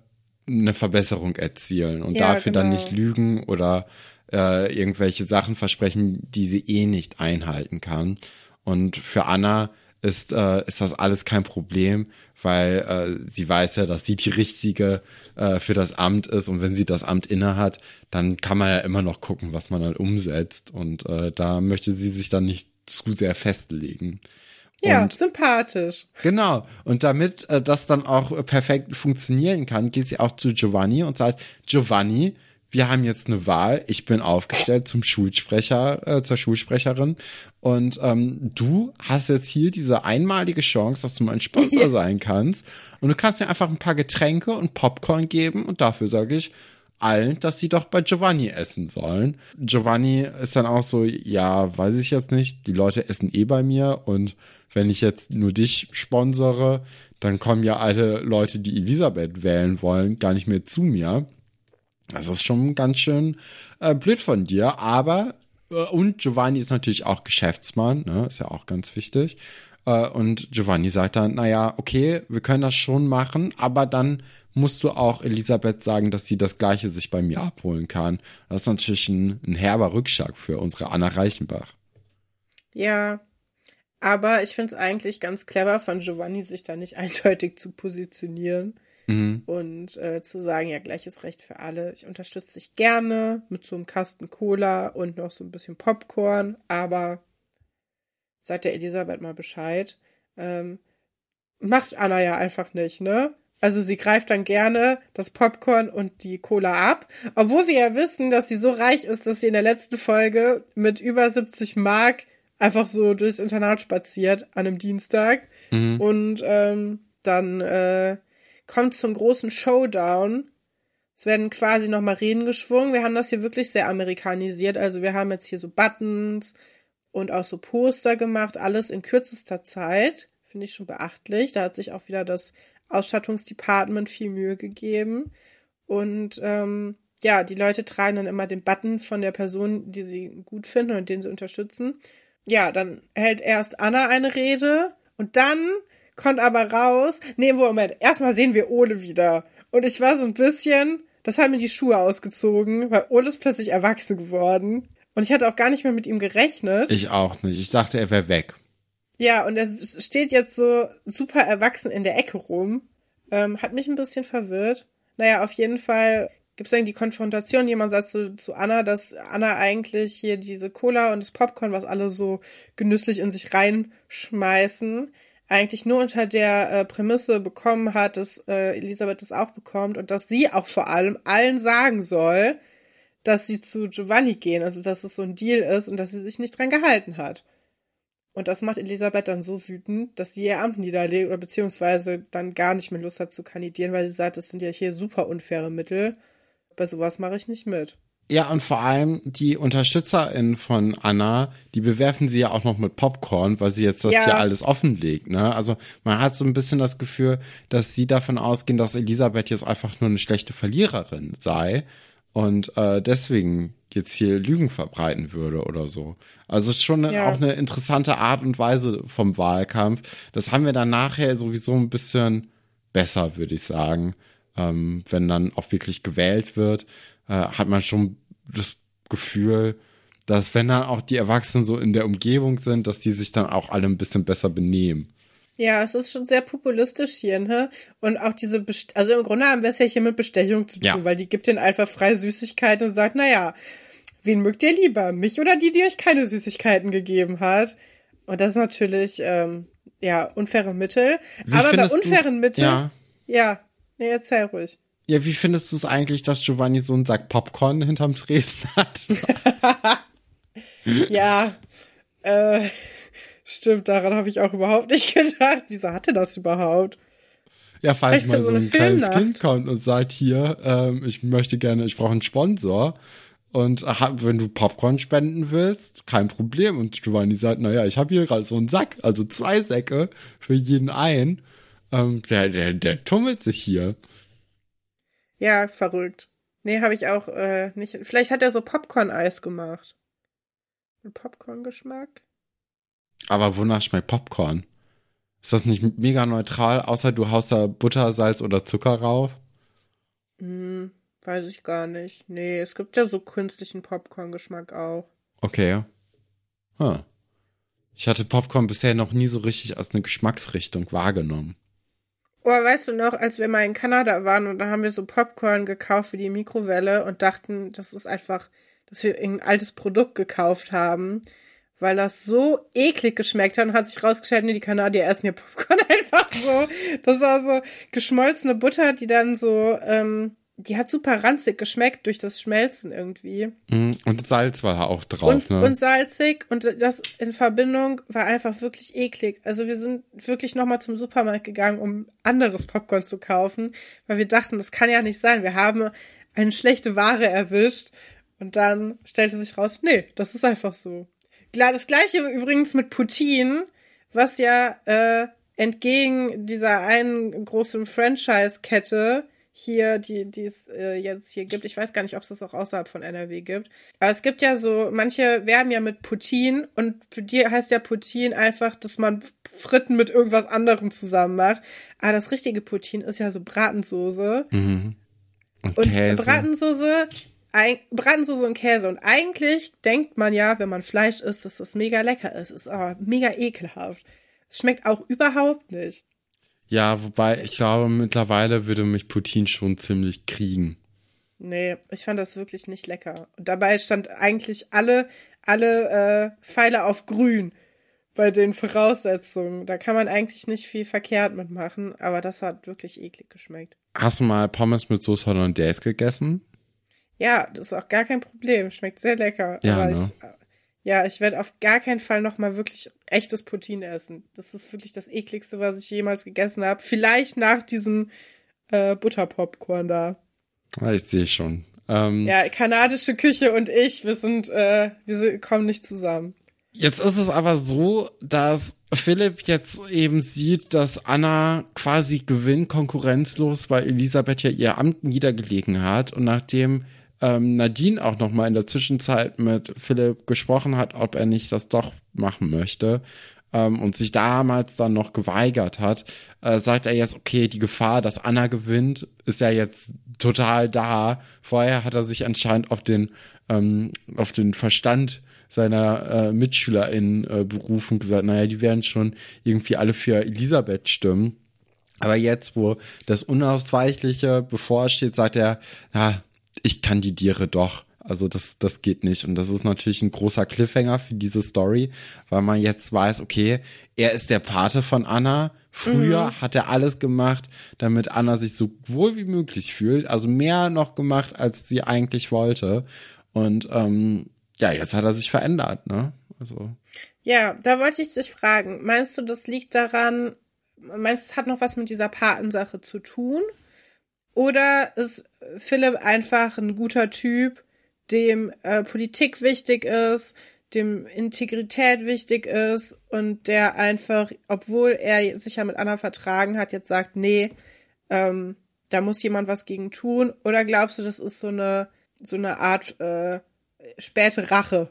eine Verbesserung erzielen und Ja, dafür dann genau. nicht lügen oder äh, irgendwelche Sachen versprechen, die sie eh nicht einhalten kann. Und für Anna ist, äh, ist das alles kein Problem, weil äh, sie weiß ja, dass sie die richtige äh, für das Amt ist und wenn sie das Amt innehat, dann kann man ja immer noch gucken, was man dann umsetzt und äh, da möchte sie sich dann nicht zu sehr festlegen. Ja, Und sympathisch. Genau. Und damit äh, das dann auch äh, perfekt funktionieren kann, geht sie auch zu Giovanni und sagt, Giovanni, wir haben jetzt eine Wahl. Ich bin aufgestellt zum Schulsprecher, äh, zur Schulsprecherin. Und ähm, du hast jetzt hier diese einmalige Chance, dass du mein Sponsor (laughs) sein kannst. Und du kannst mir einfach ein paar Getränke und Popcorn geben. Und dafür sage ich allen, dass sie doch bei Giovanni essen sollen. Giovanni ist dann auch so, ja, weiß ich jetzt nicht. Die Leute essen eh bei mir. Und wenn ich jetzt nur dich sponsere, dann kommen ja alle Leute, die Elisabeth wählen wollen, gar nicht mehr zu mir. Das ist schon ganz schön äh, blöd von dir, aber äh, und Giovanni ist natürlich auch Geschäftsmann, ne, ist ja auch ganz wichtig. Äh, und Giovanni sagt dann, naja, okay, wir können das schon machen, aber dann musst du auch Elisabeth sagen, dass sie das Gleiche sich bei mir abholen kann. Das ist natürlich ein, ein herber Rückschlag für unsere Anna Reichenbach. Ja. Aber ich finde es eigentlich ganz clever von Giovanni, sich da nicht (laughs) eindeutig zu positionieren Mhm. und äh, zu sagen, ja, gleiches Recht für alle. Ich unterstütze dich gerne mit so einem Kasten Cola und noch so ein bisschen Popcorn, aber sagt der Elisabeth mal Bescheid. Ähm, macht Anna ja einfach nicht, ne? Also sie greift dann gerne das Popcorn und die Cola ab, obwohl wir ja wissen, dass sie so reich ist, dass sie in der letzten Folge mit über 70 Mark einfach so durchs Internat spaziert an einem Dienstag Mhm. und ähm, dann äh, kommt zum großen Showdown. Es werden quasi nochmal Reden geschwungen. Wir haben das hier wirklich sehr amerikanisiert. Also wir haben jetzt hier so Buttons und auch so Poster gemacht, alles in kürzester Zeit. Finde ich schon beachtlich. Da hat sich auch wieder das Ausstattungsdepartment viel Mühe gegeben. Und ähm, ja, die Leute tragen dann immer den Button von der Person, die sie gut finden und den sie unterstützen. Ja, dann hält erst Anna eine Rede und dann kommt aber raus. Nee, Moment, erstmal sehen wir Ole wieder. Und ich war so ein bisschen, das hat mir die Schuhe ausgezogen, weil Ole ist plötzlich erwachsen geworden. Und ich hatte auch gar nicht mehr mit ihm gerechnet. Ich auch nicht. Ich dachte, er wäre weg. Ja, und er steht jetzt so super erwachsen in der Ecke rum. Ähm, hat mich ein bisschen verwirrt. Naja, auf jeden Fall gibt es dann die Konfrontation. Jemand sagt zu, zu Anna, dass Anna eigentlich hier diese Cola und das Popcorn, was alle so genüsslich in sich reinschmeißen, eigentlich nur unter der äh, Prämisse bekommen hat, dass äh, Elisabeth das auch bekommt und dass sie auch vor allem allen sagen soll, dass sie zu Giovanni gehen, also dass es so ein Deal ist und dass sie sich nicht dran gehalten hat. Und das macht Elisabeth dann so wütend, dass sie ihr Amt niederlegt oder beziehungsweise dann gar nicht mehr Lust hat zu kandidieren, weil sie sagt, das sind ja hier super unfaire Mittel. Bei sowas mache ich nicht mit. Ja, und vor allem die UnterstützerInnen von Anna, die bewerfen sie ja auch noch mit Popcorn, weil sie jetzt das Ja. hier alles offenlegt, ne? Also man hat so ein bisschen das Gefühl, dass sie davon ausgehen, dass Elisabeth jetzt einfach nur eine schlechte Verliererin sei und äh, deswegen jetzt hier Lügen verbreiten würde oder so. Also es ist schon Ja. auch eine interessante Art und Weise vom Wahlkampf. Das haben wir dann nachher sowieso ein bisschen besser, würde ich sagen. Ähm, wenn dann auch wirklich gewählt wird, äh, hat man schon das Gefühl, dass wenn dann auch die Erwachsenen so in der Umgebung sind, dass die sich dann auch alle ein bisschen besser benehmen. Ja, es ist schon sehr populistisch hier, ne? Und auch diese, Best also im Grunde haben wir es ja hier mit Bestechung zu tun, Ja. weil die gibt ihnen einfach frei Süßigkeiten und sagt, naja, wen mögt ihr lieber? Mich oder die, die euch keine Süßigkeiten gegeben hat? Und das ist natürlich, ähm, ja, unfaire Mittel. Wie Aber bei unfairen Mitteln, Ja. ja, nee, erzähl ruhig. Ja, wie findest du es eigentlich, dass Giovanni so einen Sack Popcorn hinterm Tresen hat? (laughs) Ja, äh, stimmt, daran habe ich auch überhaupt nicht (laughs) gedacht. Wieso hatte das überhaupt? Ja, falls mal so so ein eine kleines. Kind kommt und sagt, hier, ähm, ich möchte gerne, ich brauche einen Sponsor. Und hab, wenn du Popcorn spenden willst, kein Problem. Und Giovanni sagt, naja, ich habe hier gerade so einen Sack, also zwei Säcke für jeden ein. Ähm, der, der, der tummelt sich hier. Ja, verrückt. Nee, habe ich auch äh, nicht. Vielleicht hat er so Popcorn-Eis gemacht. Popcorn-Geschmack? Aber wonach schmeckt Popcorn? Ist das nicht mega neutral, außer du haust da Butter, Salz oder Zucker rauf? Hm, weiß ich gar nicht. Nee, es gibt ja so künstlichen Popcorn-Geschmack auch. Okay. Hm. Ich hatte Popcorn bisher noch nie so richtig als eine Geschmacksrichtung wahrgenommen. Oh, weißt du noch, als wir mal in Kanada waren und da haben wir so Popcorn gekauft für die Mikrowelle und dachten, das ist einfach, dass wir irgendein altes Produkt gekauft haben, weil das so eklig geschmeckt hat und hat sich rausgestellt, nee, die Kanadier essen ihr Popcorn (laughs) einfach so. Das war so geschmolzene Butter, die dann so, ähm, die hat super ranzig geschmeckt durch das Schmelzen irgendwie. Mm, Und Salz war da auch drauf, und, ne? und salzig und das in Verbindung war einfach wirklich eklig. Also wir sind wirklich nochmal zum Supermarkt gegangen, um anderes Popcorn zu kaufen, weil wir dachten, das kann ja nicht sein. Wir haben eine schlechte Ware erwischt und dann stellte sich raus, nee, das ist einfach so. Das gleiche übrigens mit Poutine, was ja äh, entgegen dieser einen großen Franchise-Kette hier, die, die es äh, jetzt hier gibt. Ich weiß gar nicht, ob es das auch außerhalb von NRW gibt. Aber es gibt ja so, manche werben ja mit Poutine und für die heißt ja Poutine einfach, dass man Fritten mit irgendwas anderem zusammen macht. Aber das richtige Poutine ist ja so Bratensoße. Mhm. Und, Und. Bratensoße Bratensoße und Käse. Und eigentlich denkt man ja, wenn man Fleisch isst, dass das mega lecker ist. Ist aber mega ekelhaft. Es schmeckt auch überhaupt nicht. Ja, wobei ich glaube, mittlerweile würde mich Putin schon ziemlich kriegen. Nee, ich fand das wirklich nicht lecker. Und dabei stand eigentlich alle, alle äh, Pfeile auf grün bei den Voraussetzungen. Da kann man eigentlich nicht viel verkehrt mitmachen, aber das hat wirklich eklig geschmeckt. Hast du mal Pommes mit Soße Hollandaise gegessen? Ja, das ist auch gar kein Problem. Schmeckt sehr lecker. Ja, aber ne? ich, ja, ich werde auf gar keinen Fall nochmal wirklich echtes Poutine essen. Das ist wirklich das ekligste, was ich jemals gegessen habe. Vielleicht nach diesem äh, Butterpopcorn da. Ah, Ich sehe schon. Ähm, Ja, kanadische Küche und ich, wir sind, äh, wir kommen nicht zusammen. Jetzt ist es aber so, dass Philipp jetzt eben sieht, dass Anna quasi gewinnt, konkurrenzlos, weil Elisabeth ja ihr Amt niedergelegen hat. Und nachdem ähm, Nadine auch noch mal in der Zwischenzeit mit Philipp gesprochen hat, ob er nicht das doch machen möchte ähm, und sich damals dann noch geweigert hat, äh, sagt er jetzt, okay, die Gefahr, dass Anna gewinnt, ist ja jetzt total da. Vorher hat er sich anscheinend auf den, ähm, auf den Verstand seiner äh, MitschülerInnen äh, berufen, gesagt, naja, die werden schon irgendwie alle für Elisabeth stimmen. Aber jetzt, wo das Unausweichliche bevorsteht, sagt er, na, ich kandidiere doch. Also das, das geht nicht. Und das ist natürlich ein großer Cliffhanger für diese Story, weil man jetzt weiß, okay, er ist der Pate von Anna. Früher hat er alles gemacht, damit Anna sich so wohl wie möglich fühlt. Also mehr noch gemacht, als sie eigentlich wollte. Und ähm, ja, jetzt hat er sich verändert, ne? Also. Ja, da wollte ich dich fragen. Meinst du, das liegt daran, meinst du, es hat noch was mit dieser Patensache zu tun? Oder ist Philipp einfach ein guter Typ, dem äh, Politik wichtig ist, dem Integrität wichtig ist und der einfach, obwohl er sich ja mit Anna vertragen hat, jetzt sagt, nee, ähm, da muss jemand was gegen tun? Oder glaubst du, das ist so eine, so eine Art äh, späte Rache?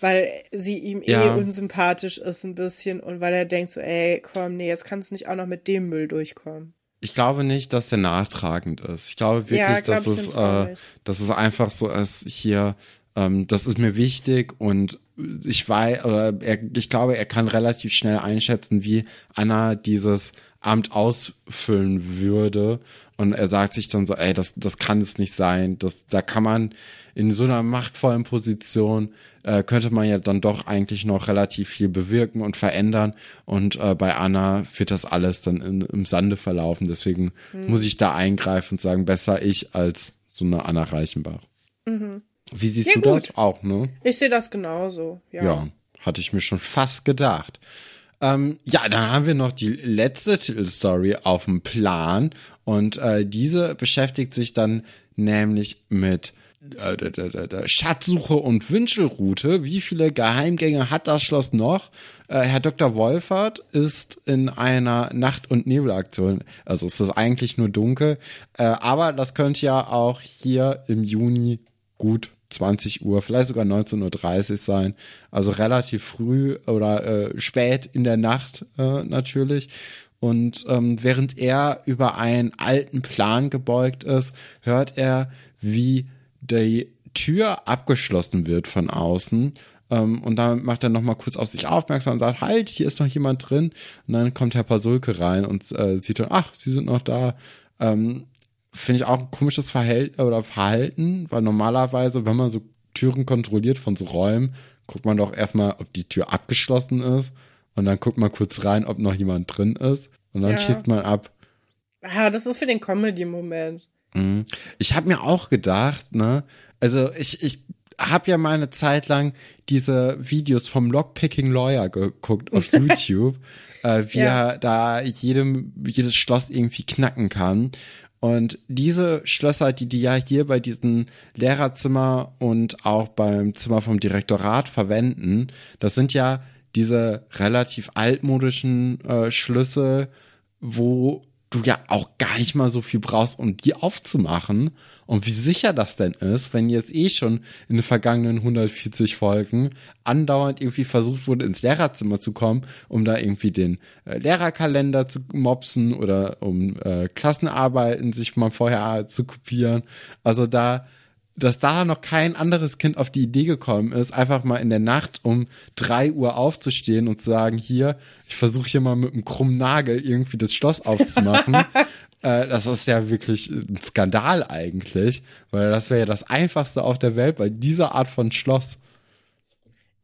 Weil sie ihm Ja. eh unsympathisch ist ein bisschen und weil er denkt so, ey, komm, nee, jetzt kannst du nicht auch noch mit dem Müll durchkommen. Ich glaube nicht, dass der nachtragend ist. Ich glaube wirklich, Ja, glaub dass es, äh, dass es einfach so ist, hier, ähm, das ist mir wichtig und ich weiß, oder er, ich glaube, er kann relativ schnell einschätzen, wie Anna dieses Amt ausfüllen würde. Und er sagt sich dann so, ey, das, das kann es nicht sein. Das, da kann man in so einer machtvollen Position, äh, könnte man ja dann doch eigentlich noch relativ viel bewirken und verändern. Und äh, bei Anna wird das alles dann in, im Sande verlaufen. Deswegen Hm. muss ich da eingreifen und sagen, besser ich als so eine Anna Reichenbach. Wie siehst Mhm. Ja, du gut. das? Auch, ne? Ich sehe das genauso, ja. Ja, hatte ich mir schon fast gedacht. Ähm, ja, dann haben wir noch die letzte Titelstory auf dem Plan und äh, diese beschäftigt sich dann nämlich mit äh, Schatzsuche und Wünschelroute. Wie viele Geheimgänge hat das Schloss noch? Äh, Herr Dr. Wolfert ist in einer Nacht- und Nebelaktion, also ist eigentlich nur dunkel, äh, aber das könnte ja auch hier im Juni gut 20 Uhr, vielleicht sogar 19.30 Uhr sein. Also relativ früh oder spät in der Nacht natürlich. Und ähm, während er über einen alten Plan gebeugt ist, hört er, wie die Tür abgeschlossen wird von außen. Ähm, und dann macht er nochmal kurz auf sich aufmerksam und sagt, halt, hier ist noch jemand drin. Und dann kommt Herr Pasulke rein und äh, sieht dann, ach, Sie sind noch da. Ähm, finde ich auch ein komisches Verhältnis oder Verhalten, weil normalerweise, wenn man so Türen kontrolliert von so Räumen, guckt man doch erstmal, ob die Tür abgeschlossen ist und dann guckt man kurz rein, ob noch jemand drin ist und dann Ja. schießt man ab. Ah, das ist für den Comedy-Moment. Mhm. Ich habe mir auch gedacht, ne, also ich, ich habe ja mal eine Zeit lang diese Videos vom Lockpicking Lawyer geguckt auf (laughs) YouTube, äh, wie Ja. er da jedem, jedes Schloss irgendwie knacken kann. Und diese Schlösser, die die ja hier bei diesem Lehrerzimmer und auch beim Zimmer vom Direktorat verwenden, das sind ja diese relativ altmodischen äh, Schlüssel, wo du ja auch gar nicht mal so viel brauchst, um die aufzumachen. Und wie sicher das denn ist, wenn jetzt eh schon in den vergangenen 140 Folgen andauernd irgendwie versucht wurde, ins Lehrerzimmer zu kommen, um da irgendwie den äh, Lehrerkalender zu mopsen oder um äh, Klassenarbeiten sich mal vorher zu kopieren. Also da dass da noch kein anderes Kind auf die Idee gekommen ist, einfach mal in der Nacht um drei Uhr aufzustehen und zu sagen, hier, ich versuche hier mal mit einem krummen Nagel irgendwie das Schloss aufzumachen. (laughs) äh, das ist ja wirklich ein Skandal eigentlich, weil das wäre ja das einfachste auf der Welt bei dieser Art von Schloss.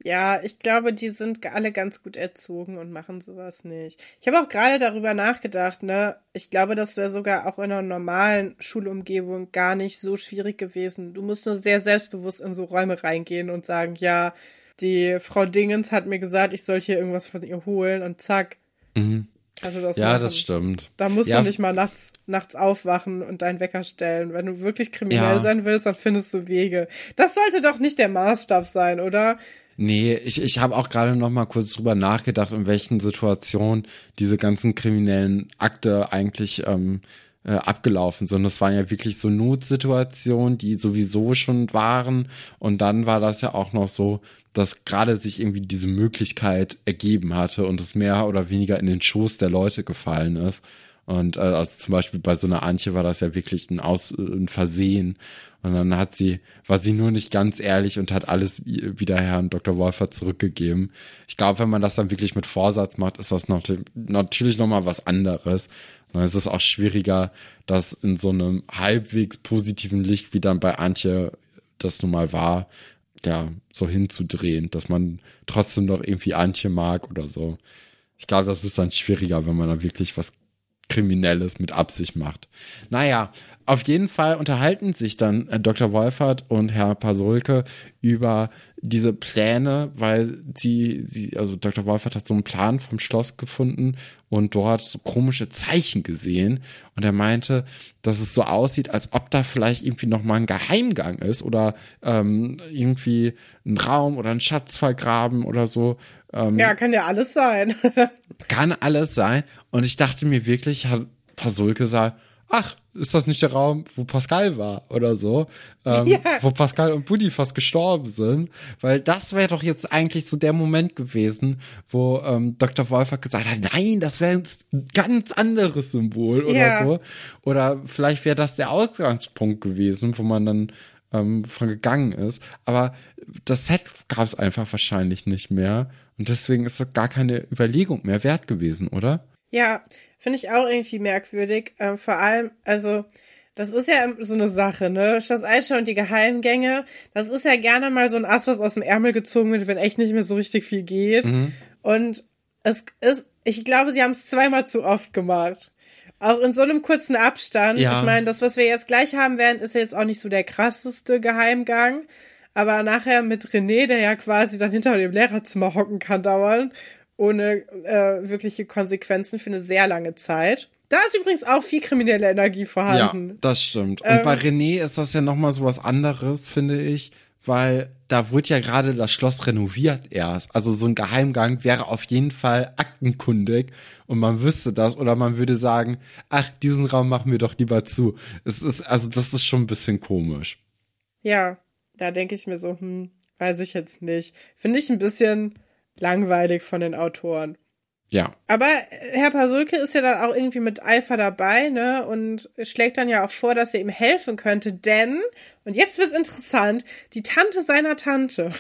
Ja, ich glaube, die sind alle ganz gut erzogen und machen sowas nicht. Ich habe auch gerade darüber nachgedacht, ne? Ich glaube, das wäre sogar auch in einer normalen Schulumgebung gar nicht so schwierig gewesen. Du musst nur sehr selbstbewusst in so Räume reingehen und sagen, ja, die Frau Dingens hat mir gesagt, ich soll hier irgendwas von ihr holen und zack. Mhm. Also das Ja, machen. das stimmt. Da musst Ja. du nicht mal nachts, nachts aufwachen und deinen Wecker stellen. Wenn du wirklich kriminell Ja. sein willst, dann findest du Wege. Das sollte doch nicht der Maßstab sein, oder? Nee, ich, ich habe auch gerade noch mal kurz drüber nachgedacht, in welchen Situationen diese ganzen kriminellen Akte eigentlich ähm, äh, abgelaufen sind. Das waren ja wirklich so Notsituationen, die sowieso schon waren. Und dann war das ja auch noch so, dass gerade sich irgendwie diese Möglichkeit ergeben hatte und es mehr oder weniger in den Schoß der Leute gefallen ist. Und äh, also zum Beispiel bei so einer Antje war das ja wirklich ein, Aus ein Versehen. Und dann hat sie, war sie nur nicht ganz ehrlich und hat alles wie- wieder Herrn Dr. Wolfer zurückgegeben. Ich glaube, wenn man das dann wirklich mit Vorsatz macht, ist das natürlich nochmal was anderes. Und dann ist es auch schwieriger, das in so einem halbwegs positiven Licht, wie dann bei Antje das nun mal war, ja, so hinzudrehen, dass man trotzdem noch irgendwie Antje mag oder so. Ich glaube, das ist dann schwieriger, wenn man da wirklich was Kriminelles mit Absicht macht. Naja, auf jeden Fall unterhalten sich dann äh, Dr. Wolfert und Herr Pasolke über diese Pläne, weil sie, sie, also Dr. Wolfert hat so einen Plan vom Schloss gefunden und dort so komische Zeichen gesehen und er meinte, dass es so aussieht, als ob da vielleicht irgendwie noch mal ein Geheimgang ist oder ähm, irgendwie ein Raum oder ein Schatz vergraben oder so. Ähm, Ja, kann ja alles sein. (laughs) kann alles sein. Und ich dachte mir wirklich, hat Pasulke gesagt, ach, ist das nicht der Raum, wo Pascal war oder so, ähm, Ja. wo Pascal und Buddy fast gestorben sind, weil das wäre doch jetzt eigentlich so der Moment gewesen, wo ähm, Dr. Wolfer gesagt hat, nein, das wäre ein ganz anderes Symbol oder Ja. so, oder vielleicht wäre das der Ausgangspunkt gewesen, wo man dann ähm, von gegangen ist, aber das Set gab es einfach wahrscheinlich nicht mehr und deswegen ist das gar keine Überlegung mehr wert gewesen, oder? Ja, finde ich auch irgendwie merkwürdig. Ähm, vor allem, also, das ist ja so eine Sache, ne? Schloss Eichstätt und die Geheimgänge, das ist ja gerne mal so ein Ass, was aus dem Ärmel gezogen wird, wenn echt nicht mehr so richtig viel geht. Und es ist, ich glaube, sie haben es zweimal zu oft gemacht. Auch in so einem kurzen Abstand. Ja. Ich meine, das, was wir jetzt gleich haben werden, ist ja jetzt auch nicht so der krasseste Geheimgang. Aber nachher mit René, der ja quasi dann hinter dem Lehrerzimmer hocken kann dauernd, ohne äh, wirkliche Konsequenzen für eine sehr lange Zeit. Da ist übrigens auch viel kriminelle Energie vorhanden. Ja, das stimmt. Und Ähm, bei René ist das ja nochmal so was anderes, finde ich, weil da wurde ja gerade das Schloss renoviert erst. Also so ein Geheimgang wäre auf jeden Fall aktenkundig und man wüsste das oder man würde sagen, ach, diesen Raum machen wir doch lieber zu. Es ist, also das ist schon ein bisschen komisch. Ja, da denke ich mir so, hm, weiß ich jetzt nicht. Finde ich ein bisschen langweilig von den Autoren. Ja. Aber Herr Pasulke ist ja dann auch irgendwie mit Eifer dabei, ne? Und schlägt dann ja auch vor, dass er ihm helfen könnte, denn, und jetzt wird's interessant, die Tante seiner Tante.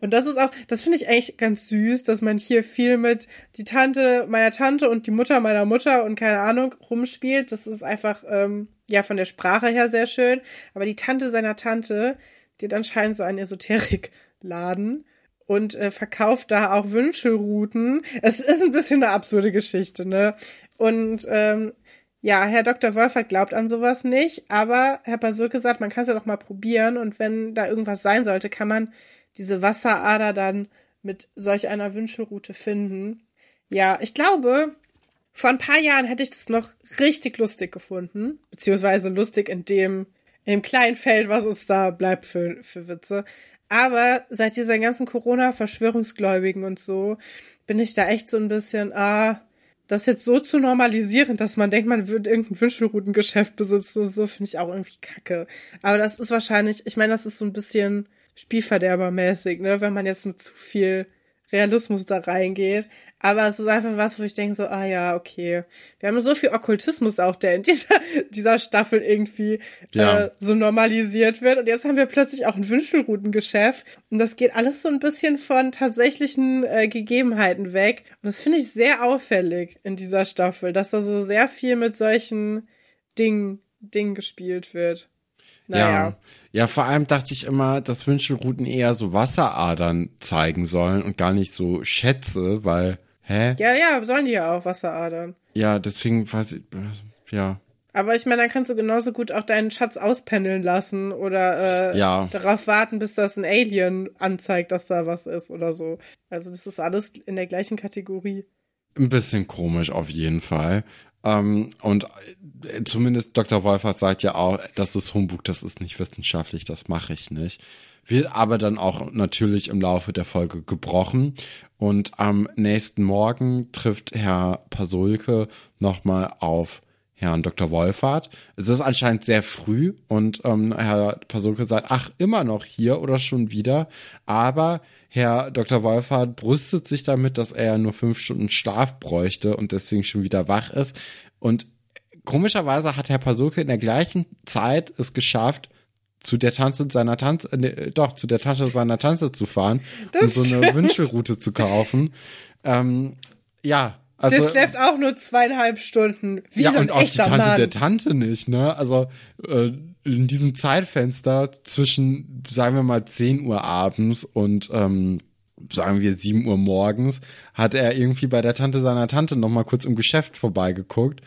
Und das ist auch, das finde ich eigentlich ganz süß, dass man hier viel mit die Tante meiner Tante und die Mutter meiner Mutter und keine Ahnung rumspielt. Das ist einfach, ähm, ja, von der Sprache her sehr schön. Aber die Tante seiner Tante, die hat anscheinend so einen Esoterikladen und äh, verkauft da auch Wünschelrouten. Es ist ein bisschen eine absurde Geschichte, ne? Und ähm, ja, Herr Dr. Wolfert glaubt an sowas nicht, aber Herr Pasulke sagt, man kann es ja doch mal probieren und wenn da irgendwas sein sollte, kann man diese Wasserader dann mit solch einer Wünschelroute finden. Ja, ich glaube, vor ein paar Jahren hätte ich das noch richtig lustig gefunden, beziehungsweise lustig in dem, in dem kleinen Feld, was uns da bleibt für, für Witze. Aber seit dieser ganzen Corona-Verschwörungsgläubigen und so, bin ich da echt so ein bisschen, ah, das jetzt so zu normalisieren, dass man denkt, man würde irgendein Wünschelroutengeschäft besitzen und so, finde ich auch irgendwie kacke. Aber das ist wahrscheinlich, ich meine, das ist so ein bisschen Spielverderbermäßig, ne, wenn man jetzt mit zu viel Realismus da reingeht. Aber es ist einfach was, wo ich denke so, ah ja, okay. Wir haben so viel Okkultismus auch, der in dieser, (laughs) dieser Staffel irgendwie Ja. äh, so normalisiert wird. Und jetzt haben wir plötzlich auch ein Wünschelroutengeschäft. Und das geht alles so ein bisschen von tatsächlichen äh, Gegebenheiten weg. Und das finde ich sehr auffällig in dieser Staffel, dass da so sehr viel mit solchen Dingen, Dingen gespielt wird. Naja. Ja. ja, vor allem dachte ich immer, dass Wünschelrouten eher so Wasseradern zeigen sollen und gar nicht so Schätze, weil, hä? Ja, ja, sollen die ja auch Wasseradern. Ja, deswegen weiß ich, ja. Aber ich meine, dann kannst du genauso gut auch deinen Schatz auspendeln lassen oder äh, Ja. darauf warten, bis das ein Alien anzeigt, dass da was ist oder so. Also das ist alles in der gleichen Kategorie. Ein bisschen komisch auf jeden Fall. Ähm, und äh, zumindest Dr. Wolfert sagt ja auch, das ist Humbug, das ist nicht wissenschaftlich, das mache ich nicht. Wird aber dann auch natürlich im Laufe der Folge gebrochen. Und am nächsten Morgen trifft Herr Pasulke nochmal auf Herrn Dr. Wolfert. Es ist anscheinend sehr früh und ähm, Herr Pasulke sagt, ach, immer noch hier oder schon wieder. Aber Herr Dr. Wolfert brüstet sich damit, dass er ja nur fünf Stunden Schlaf bräuchte und deswegen schon wieder wach ist. Und komischerweise hat Herr Pasulke in der gleichen Zeit es geschafft, zu der Tante seiner Tante, äh, doch, zu der Tante seiner Tante zu fahren (laughs) Das und so eine stimmt. Wünschelroute zu kaufen. Ähm, ja, also. der schläft auch nur zweieinhalb Stunden. Wie ja, so ein und auch die Tante Mann. der Tante nicht, ne? Also äh, in diesem Zeitfenster zwischen, sagen wir mal, 10 Uhr abends und ähm, sagen wir 7 Uhr morgens, hat er irgendwie bei der Tante seiner Tante noch mal kurz im Geschäft vorbeigeguckt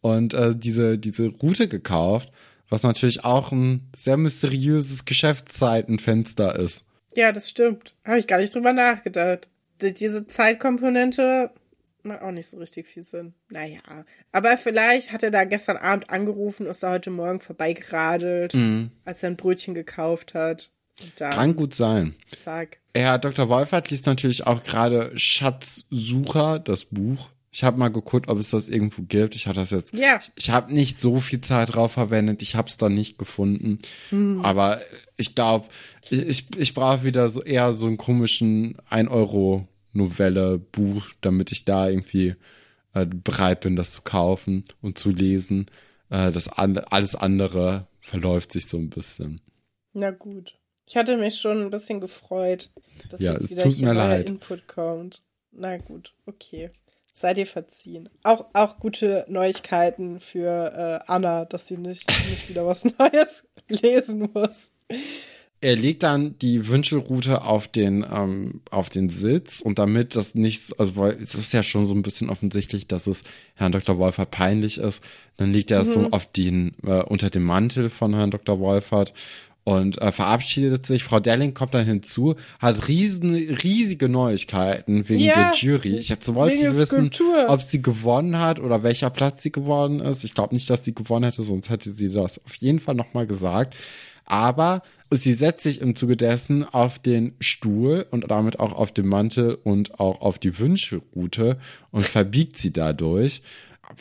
und äh, diese, diese Route gekauft, was natürlich auch ein sehr mysteriöses Geschäftszeitenfenster ist. Ja, das stimmt. Habe ich gar nicht drüber nachgedacht. Die- Diese Zeitkomponente macht auch nicht so richtig viel Sinn. Naja. Aber vielleicht hat er da gestern Abend angerufen und ist da heute Morgen vorbeigeradelt, als er ein Brötchen gekauft hat. Kann gut sein. zack. Herr Dr. Wolfert liest natürlich auch gerade Schatzsucher, das Buch. Ich habe mal geguckt, ob es das irgendwo gibt. Ich hatte das jetzt. Ja. Ich habe nicht so viel Zeit drauf verwendet. Ich habe es dann nicht gefunden. Aber ich glaube, ich, ich brauche wieder so eher so einen komischen 1 Euro Novelle Buch, damit ich da irgendwie äh, bereit bin, das zu kaufen und zu lesen. Äh, das an, alles andere verläuft sich so ein bisschen. Na gut. Ich hatte mich schon ein bisschen gefreut, dass Ja, jetzt es wieder tut mir leid. Input kommt. Na gut, okay. Seid ihr verziehen. Auch, auch gute Neuigkeiten für äh, Anna, dass sie nicht, nicht wieder was (laughs) Neues lesen muss. Er legt dann die Wünschelroute auf den ähm, auf den Sitz und damit das nicht, so- also weil es ist ja schon so ein bisschen offensichtlich, dass es Herrn Dr. Wolfert peinlich ist, dann legt er es so auf den äh, unter dem Mantel von Herrn Dr. Wolfert und äh, verabschiedet sich. Frau Delling kommt dann hinzu, hat riesen, riesige Neuigkeiten wegen Ja, der Jury. Ich jetzt wollte der wissen, Skulptur. ob sie gewonnen hat oder welcher Platz sie geworden ist. Ich glaube nicht, dass sie gewonnen hätte, sonst hätte sie das auf jeden Fall nochmal gesagt. Aber sie setzt sich im Zuge dessen auf den Stuhl und damit auch auf den Mantel und auch auf die Wünschelrute und verbiegt sie dadurch.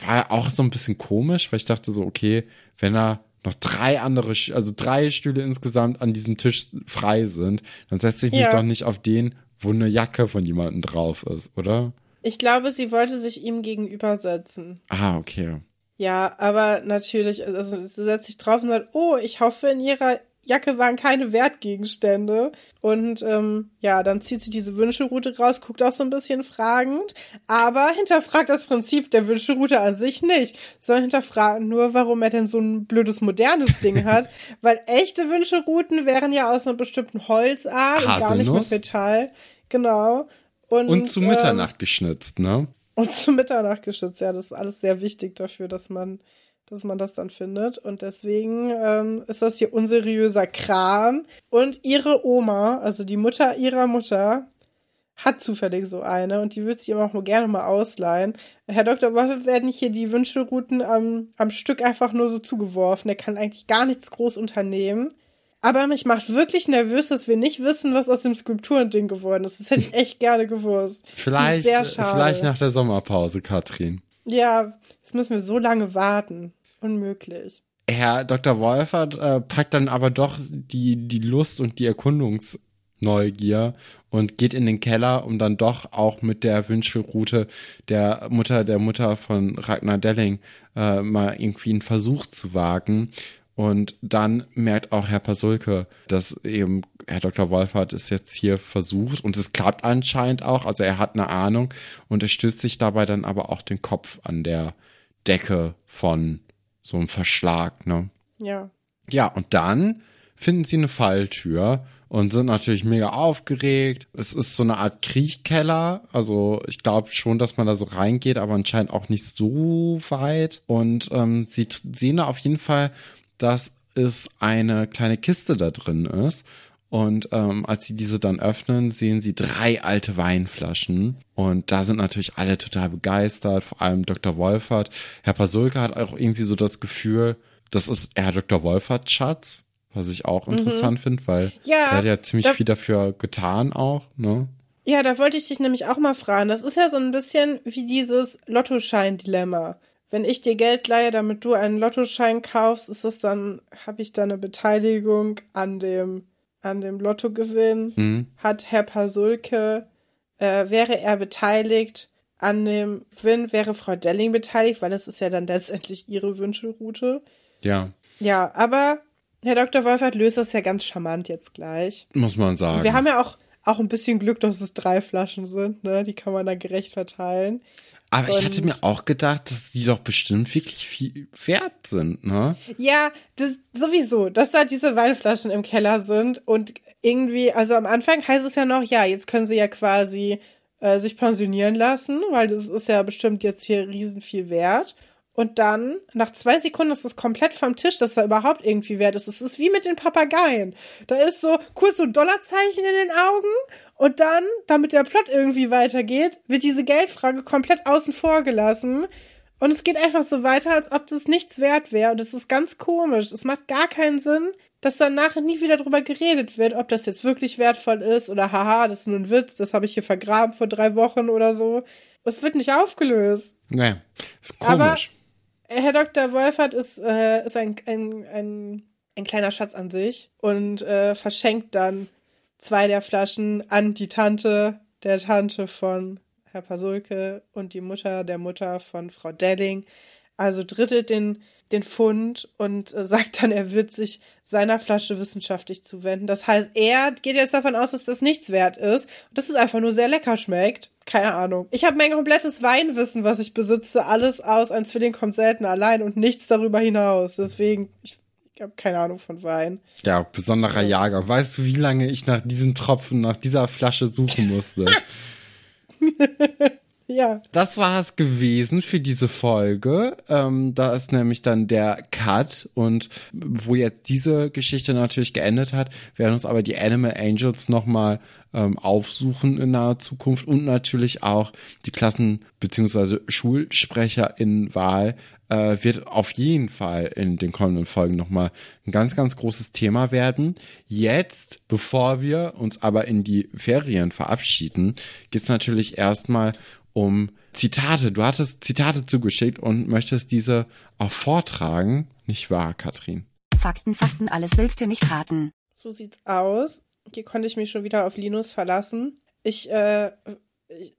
War auch so ein bisschen komisch, weil ich dachte so, okay, wenn er noch drei andere, also drei Stühle insgesamt an diesem Tisch frei sind, dann setze ich mich Ja. doch nicht auf den, wo eine Jacke von jemandem drauf ist, oder? Ich glaube, sie wollte sich ihm gegenübersetzen. Ah, okay. Ja, aber natürlich, also sie setzt sich drauf und sagt, oh, ich hoffe, in ihrer Jacke waren keine Wertgegenstände. Und ähm, ja, dann zieht sie diese Wünschelroute raus, guckt auch so ein bisschen fragend, aber hinterfragt das Prinzip der Wünschelroute an sich nicht, sondern hinterfragt nur, warum er denn so ein blödes modernes Ding (laughs) hat. Weil echte Wünschelrouten wären ja aus einer bestimmten Holzart und gar nicht mit? Metall. Genau. Und, Und zu ähm, Mitternacht geschnitzt, ne? Und zum Mitternacht geschützt. Ja, das ist alles sehr wichtig dafür, dass man, dass man das dann findet. Und deswegen ähm, ist das hier unseriöser Kram. Und ihre Oma, also die Mutter ihrer Mutter, hat zufällig so eine und die würde sie auch nur gerne mal ausleihen. Herr Dr. Wolf werden hier die Wünschelrouten am, am Stück einfach nur so zugeworfen. Er kann eigentlich gar nichts groß unternehmen. Aber mich macht wirklich nervös, dass wir nicht wissen, was aus dem Skulpturending geworden ist. Das hätte ich echt gerne gewusst. Vielleicht, sehr schade. vielleicht nach der Sommerpause, Katrin. Ja, jetzt müssen wir so lange warten. Unmöglich. Herr Dr. Wolfert äh, packt dann aber doch die, die Lust und die Neugier und geht in den Keller, um dann doch auch mit der Wünschelrute der Mutter der Mutter von Ragnar Delling äh, mal irgendwie einen Versuch zu wagen. Und dann merkt auch Herr Pasulke, dass eben Herr Dr. Wolfert es jetzt hier versucht und es klappt anscheinend auch. Also er hat eine Ahnung und er stößt sich dabei dann aber auch den Kopf an der Decke von so einem Verschlag, ne? Ja. Ja, und dann finden sie eine Falltür und sind natürlich mega aufgeregt. Es ist so eine Art Kriechkeller. Also ich glaube schon, dass man da so reingeht, aber anscheinend auch nicht so weit. Und ähm, sie sehen da auf jeden Fall, dass es eine kleine Kiste da drin ist. Und ähm, als sie diese dann öffnen, sehen sie drei alte Weinflaschen. Und da sind natürlich alle total begeistert, vor allem Dr. Wolfert. Herr Pasulka hat auch irgendwie so das Gefühl, das ist Herr Dr. Wolfert Schatz, was ich auch interessant mhm. finde, weil ja, er hat ja ziemlich viel dafür getan auch, ne? Ja, da wollte ich dich nämlich auch mal fragen. Das ist ja so ein bisschen wie dieses Lottoschein-Dilemma. Wenn ich dir Geld leihe, damit du einen Lottoschein kaufst, ist das dann, habe ich da eine Beteiligung an dem an dem Lottogewinn mhm. hat Herr Pasulke, äh, wäre er beteiligt an dem Gewinn, wäre Frau Delling beteiligt, weil das ist ja dann letztendlich ihre Wünschelroute. Ja. Ja, aber Herr Dr. Wolfert löst das ja ganz charmant jetzt gleich. Muss man sagen. Wir haben ja auch, auch ein bisschen Glück, dass es drei Flaschen sind, ne? Die kann man dann gerecht verteilen. Aber ich hatte mir auch gedacht, dass die doch bestimmt wirklich viel wert sind, ne? Ja, das sowieso, dass da diese Weinflaschen im Keller sind und irgendwie, also am Anfang heißt es ja noch, ja, jetzt können sie ja quasi äh, sich pensionieren lassen, weil das ist ja bestimmt jetzt hier riesen viel wert. Und dann, nach zwei Sekunden ist es komplett vom Tisch, dass er überhaupt irgendwie wert ist. Es ist wie mit den Papageien. Da ist so kurz so ein Dollarzeichen in den Augen und dann, damit der Plot irgendwie weitergeht, wird diese Geldfrage komplett außen vor gelassen. Und es geht einfach so weiter, als ob das nichts wert wäre. Und es ist ganz komisch. Es macht gar keinen Sinn, dass danach nie wieder drüber geredet wird, ob das jetzt wirklich wertvoll ist oder haha, das ist nur ein Witz, das habe ich hier vergraben vor drei Wochen oder so. Es wird nicht aufgelöst. Nee, ist komisch. Aber Herr Dr. Wolfert ist, äh, ist ein, ein, ein, ein kleiner Schatz an sich und äh, verschenkt dann zwei der Flaschen an die Tante der Tante von Herr Pasulke und die Mutter der Mutter von Frau Delling. Also drittelt den, den Fund und äh, (laughs) sagt dann, er wird sich seiner Flasche wissenschaftlich zuwenden. Das heißt, er geht jetzt davon aus, dass das nichts wert ist und dass es einfach nur sehr lecker schmeckt. Keine Ahnung. Ich habe mein komplettes Weinwissen, was ich besitze, alles aus. Ein Zwilling kommt selten allein und nichts darüber hinaus. Deswegen, ich, ich habe keine Ahnung von Wein. Ja, besonderer Jager. Weißt du, wie lange ich nach diesem Tropfen, nach dieser Flasche suchen musste? (laughs) Ja. Das war es gewesen für diese Folge. Ähm, da ist nämlich dann der Cut und wo jetzt diese Geschichte natürlich geendet hat, werden uns aber die Animal Angels nochmal ähm, aufsuchen in naher Zukunft und natürlich auch die Klassen- bzw. Schulsprecher in Wahl äh, wird auf jeden Fall in den kommenden Folgen nochmal ein ganz, ganz großes Thema werden. Jetzt, bevor wir uns aber in die Ferien verabschieden, geht's natürlich erstmal um Zitate. Du hattest Zitate zugeschickt und möchtest diese auch vortragen, nicht wahr, Katrin? Fakten, Fakten, alles willst du nicht raten. So sieht's aus. Hier konnte ich mich schon wieder auf Linus verlassen. Ich, äh,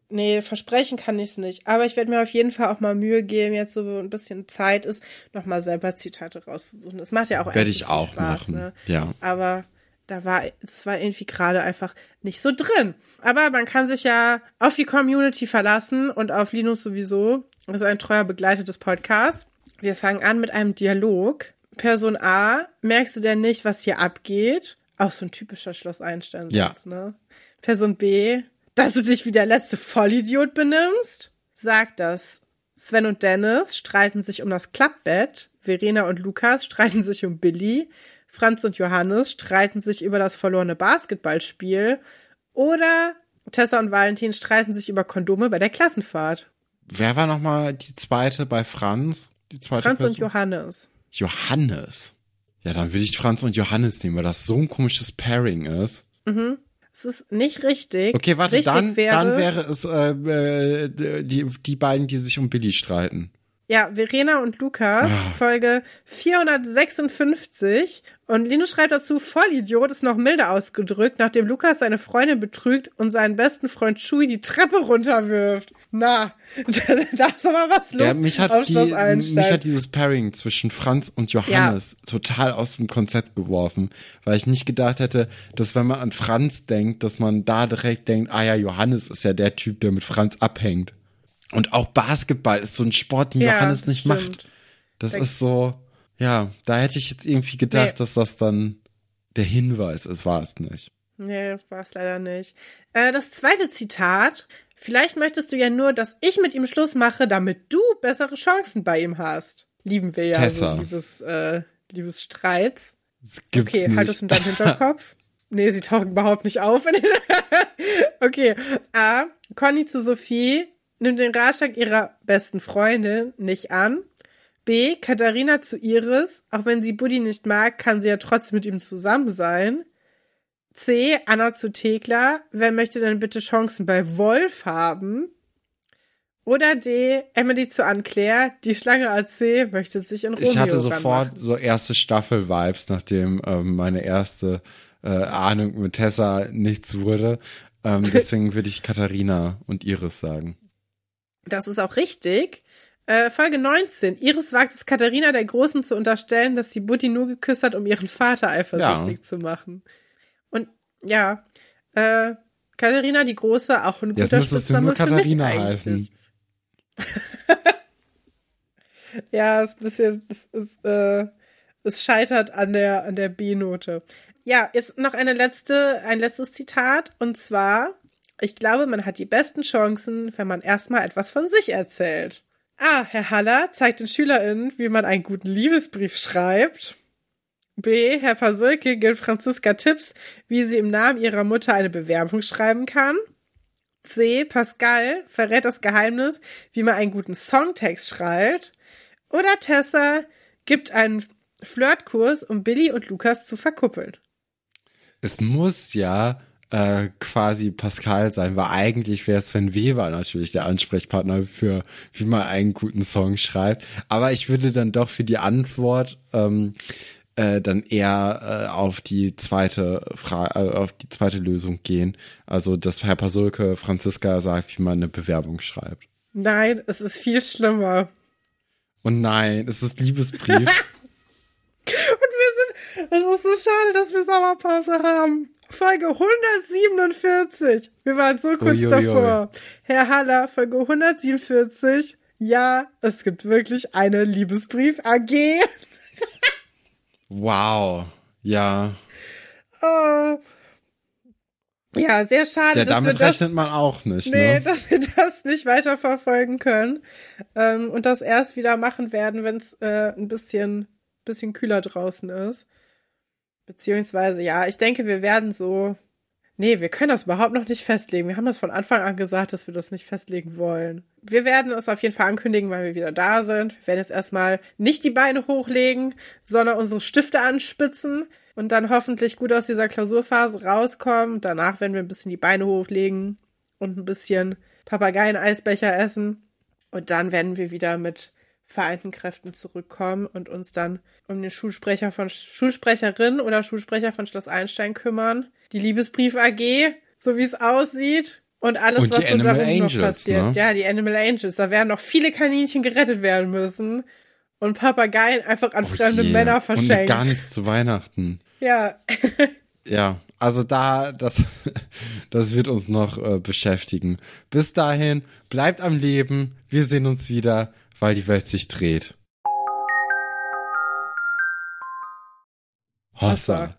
nee, versprechen kann ich es nicht. Aber ich werde mir auf jeden Fall auch mal Mühe geben, jetzt so ein bisschen Zeit ist, nochmal selber Zitate rauszusuchen. Das macht ja auch Werde ich auch Spaß, machen. Ne? Ja. Aber da war, es war irgendwie gerade einfach nicht so drin. Aber man kann sich ja auf die Community verlassen und auf Linus sowieso. Das ist ein treuer begleitetes Podcast. Wir fangen an mit einem Dialog. Person A, merkst du denn nicht, was hier abgeht? Auch so ein typischer Schloss Einstein. Ja. Ne? Person B, dass du dich wie der letzte Vollidiot benimmst? Sagt das. Sven und Dennis streiten sich um das Klappbett. Verena und Lukas streiten sich um Billy. Franz und Johannes streiten sich über das verlorene Basketballspiel oder Tessa und Valentin streiten sich über Kondome bei der Klassenfahrt. Wer war nochmal die zweite bei Franz? Die zweite Franz Person? und Johannes. Johannes. Ja, dann würde ich Franz und Johannes nehmen, weil das so ein komisches Pairing ist. Mhm. Es ist nicht richtig. Okay, warte, richtig dann wäre, dann wäre es äh, äh, die, die beiden, die sich um Billy streiten. Ja, Verena und Lukas, Ah. Folge 456. Und Linus schreibt dazu, Vollidiot ist noch milder ausgedrückt, nachdem Lukas seine Freundin betrügt und seinen besten Freund Shui die Treppe runterwirft. Na, (laughs) da ist aber was los Ja, mich hat, die, mich hat dieses Pairing zwischen Franz und Johannes total aus dem Konzept geworfen, weil ich nicht gedacht hätte, dass wenn man an Franz denkt, dass man da direkt denkt, ah ja, Johannes ist ja der Typ, der mit Franz abhängt. Und auch Basketball ist so ein Sport, den Ja, Johannes nicht stimmt. macht. Das Da- ist so, ja, da hätte ich jetzt irgendwie gedacht, Nee. dass das dann der Hinweis ist, war es nicht. Nee, war es leider nicht. Äh, das zweite Zitat. Vielleicht möchtest du ja nur, dass ich mit ihm Schluss mache, damit du bessere Chancen bei ihm hast. Lieben wir ja Tessa. so Liebes, äh, Liebesstreits. Das gibt's Okay, nicht. halt es in deinem Hinterkopf. (laughs) nee, sie tauchen überhaupt nicht auf. (laughs) okay. A. Conny zu Sophie nimmt den Ratschlag ihrer besten Freundin nicht an. B. Katharina zu Iris. Auch wenn sie Buddy nicht mag, kann sie ja trotzdem mit ihm zusammen sein. C. Anna zu Thekla. Wer möchte denn bitte Chancen bei Wolf haben? Oder D. Emily zu Anne-Claire. Die Schlange als C möchte sich in Romeo Ich hatte ranmachen. sofort so erste Staffel-Vibes, nachdem ähm, meine erste äh, Ahnung mit Tessa nichts wurde. Ähm, (laughs) deswegen würde ich Katharina und Iris sagen. Das ist auch richtig. Äh, Folge 19. Iris wagt es Katharina der Großen zu unterstellen, dass sie Buddy nur geküsst hat, um ihren Vater eifersüchtig zu machen. Und ja, äh, Katharina die Große, auch ein Jetzt guter müsstest du Spitzname nur für mich Katharina eigentlich. heißen. (laughs) Ja, ist ein bisschen, es, es, äh, es scheitert an der, an der B-Note. Ja, jetzt noch eine letzte, ein letztes Zitat. Und zwar, ich glaube, man hat die besten Chancen, wenn man erstmal etwas von sich erzählt. A. Herr Haller zeigt den SchülerInnen, wie man einen guten Liebesbrief schreibt. B. Herr Pasulke gibt Franziska Tipps, wie sie im Namen ihrer Mutter eine Bewerbung schreiben kann. C. Pascal verrät das Geheimnis, wie man einen guten Songtext schreibt. Oder Tessa gibt einen Flirtkurs, um Billy und Lukas zu verkuppeln. Es muss ja äh, quasi Pascal sein, weil eigentlich wäre Sven Weber natürlich der Ansprechpartner für, wie man einen guten Song schreibt. Aber ich würde dann doch für die Antwort ähm, äh, dann eher äh, auf die zweite Frage, äh, auf die zweite Lösung gehen. Also, dass Herr Pasulke Franziska sagt, wie man eine Bewerbung schreibt. Nein, es ist viel schlimmer. Und nein, es ist Liebesbrief. (laughs) Und wir sind, es ist so schade, dass wir Sommerpause haben. Folge 147. Wir waren so kurz Uiuiui. davor. Herr Haller, Folge 147. Ja, es gibt wirklich eine Liebesbrief AG. (laughs) wow. Ja. Oh. Ja, sehr schade, ja dass wir damit das rechnet man auch nicht, Nee, ne? dass wir das nicht weiterverfolgen können ähm, und das erst wieder machen werden, wenn es äh, ein bisschen, bisschen kühler draußen ist. Beziehungsweise, ja, ich denke, wir werden so. Nee, wir können das überhaupt noch nicht festlegen. Wir haben das von Anfang an gesagt, dass wir das nicht festlegen wollen. Wir werden es auf jeden Fall ankündigen, weil wir wieder da sind. Wir werden jetzt erstmal nicht die Beine hochlegen, sondern unsere Stifte anspitzen und dann hoffentlich gut aus dieser Klausurphase rauskommen. Danach werden wir ein bisschen die Beine hochlegen und ein bisschen Papageien-Eisbecher essen. Und dann werden wir wieder mit vereinten Kräften zurückkommen und uns dann um den Schulsprecher von Schulsprecherin oder Schulsprecher von Schloss Einstein kümmern. Die Liebesbrief AG, so wie es aussieht. Und alles, Und was so Animal darum noch passiert. ne? Ja, die Animal Angels. Da werden noch viele Kaninchen gerettet werden müssen. Und Papageien einfach an Oh fremde je. Männer Und verschenkt. gar nichts zu Weihnachten. Ja. (laughs) Ja, also da, das, (laughs) das wird uns noch äh, beschäftigen. Bis dahin, bleibt am Leben. Wir sehen uns wieder, weil die Welt sich dreht. Hossa.